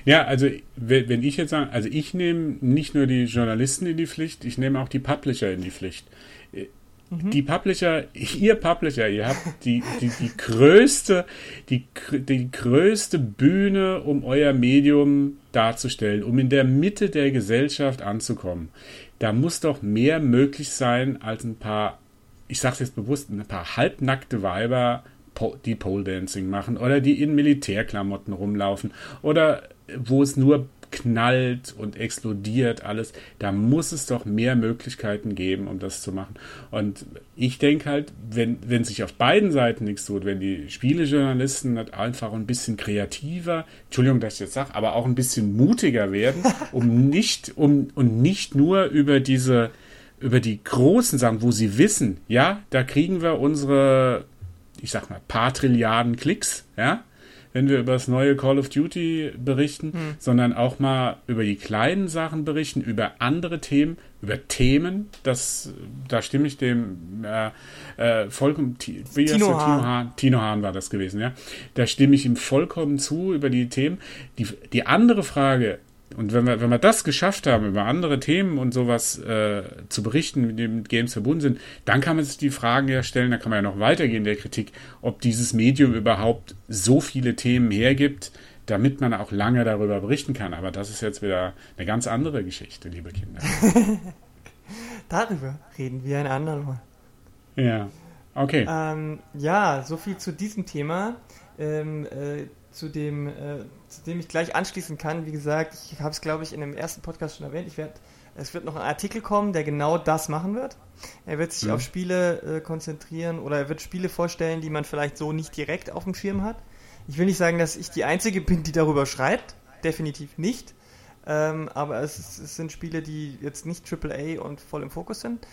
Ja, also wenn ich jetzt sage, also ich nehme nicht nur die Journalisten in die Pflicht, ich nehme auch die Publisher in die Pflicht. Mhm. Die Publisher, ihr Publisher, ihr habt die, die, die größte, die, die größte Bühne, um euer Medium darzustellen, um in der Mitte der Gesellschaft anzukommen. Da muss doch mehr möglich sein als ein paar, ich sage es jetzt bewusst, ein paar halbnackte Weiber, die Pole Dancing machen oder die in Militärklamotten rumlaufen oder wo es nur knallt und explodiert alles, da muss es doch mehr Möglichkeiten geben, um das zu machen. Und ich denke halt, wenn, wenn sich auf beiden Seiten nichts tut, wenn die Spielejournalisten halt einfach ein bisschen kreativer, Entschuldigung, dass ich jetzt sage, aber auch ein bisschen mutiger werden, um nicht, um, und nicht nur über diese, über die großen Sachen, wo sie wissen, ja, da kriegen wir unsere, ich sag mal, paar Trilliarden Klicks, ja, wenn wir über das neue Call of Duty berichten, hm. sondern auch mal über die kleinen Sachen berichten, über andere Themen, über Themen. Das, da stimme ich dem äh, äh, vollkommen. Wie Tino, Hahn. Tino Hahn. Tino Hahn war das gewesen, ja. Da stimme ich ihm vollkommen zu über die Themen. Die, die andere Frage, und wenn wir, wenn wir das geschafft haben, über andere Themen und sowas äh, zu berichten, die mit Games verbunden sind, dann kann man sich die Fragen ja stellen, da kann man ja noch weitergehen in der Kritik, ob dieses Medium überhaupt so viele Themen hergibt, damit man auch lange darüber berichten kann. Aber das ist jetzt wieder eine ganz andere Geschichte, liebe Kinder. darüber reden wir ein andermal. Ja, okay. Ähm, ja, so viel zu diesem Thema. Ähm, äh, zu dem, äh, zu dem ich gleich anschließen kann. Wie gesagt, ich habe es, glaube ich, in dem ersten Podcast schon erwähnt. Ich werd, es wird noch ein Artikel kommen, der genau das machen wird. Er wird sich ja. auf Spiele äh, konzentrieren oder er wird Spiele vorstellen, die man vielleicht so nicht direkt auf dem Schirm hat. Ich will nicht sagen, dass ich die Einzige bin, die darüber schreibt. Definitiv nicht. Ähm, aber es, es, sind Spiele, die jetzt nicht AAA und voll im Fokus sind.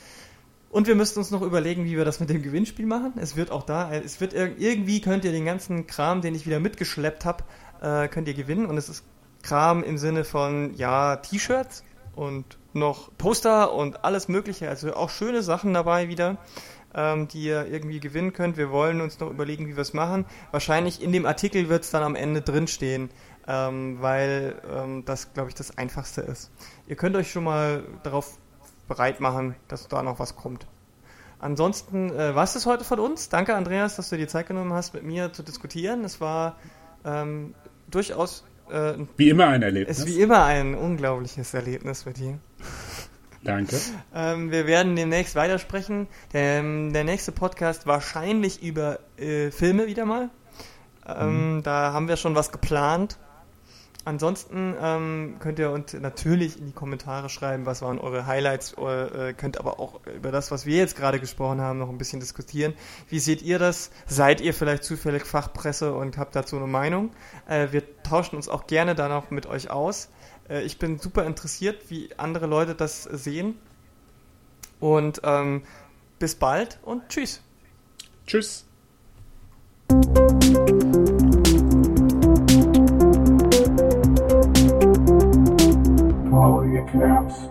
Und wir müssten uns noch überlegen, wie wir das mit dem Gewinnspiel machen. Es wird auch da, es wird irgendwie könnt ihr den ganzen Kram, den ich wieder mitgeschleppt habe, äh, könnt ihr gewinnen. Und es ist Kram im Sinne von, ja, T-Shirts und noch Poster und alles Mögliche. Also auch schöne Sachen dabei wieder, ähm, die ihr irgendwie gewinnen könnt. Wir wollen uns noch überlegen, wie wir es machen. Wahrscheinlich in dem Artikel wird es dann am Ende drinstehen, ähm, weil ähm, das, glaube ich, das Einfachste ist. Ihr könnt euch schon mal darauf bereit machen, dass da noch was kommt. Ansonsten äh, was ist heute von uns. Danke, Andreas, dass du dir Zeit genommen hast, mit mir zu diskutieren. Es war ähm, durchaus äh, wie immer ein Erlebnis. Es ist wie immer ein unglaubliches Erlebnis mit dir. Danke. ähm, wir werden demnächst weitersprechen. Der, der nächste Podcast wahrscheinlich über äh, Filme wieder mal. Ähm, mhm. Da haben wir schon was geplant. Ansonsten ähm, könnt ihr uns natürlich in die Kommentare schreiben, was waren eure Highlights, oder, äh, könnt aber auch über das, was wir jetzt gerade gesprochen haben, noch ein bisschen diskutieren. Wie seht ihr das? Seid ihr vielleicht zufällig Fachpresse und habt dazu eine Meinung? Äh, wir tauschen uns auch gerne dann auch mit euch aus. Äh, ich bin super interessiert, wie andere Leute das sehen. Und ähm, bis bald und tschüss. Tschüss. it collapse.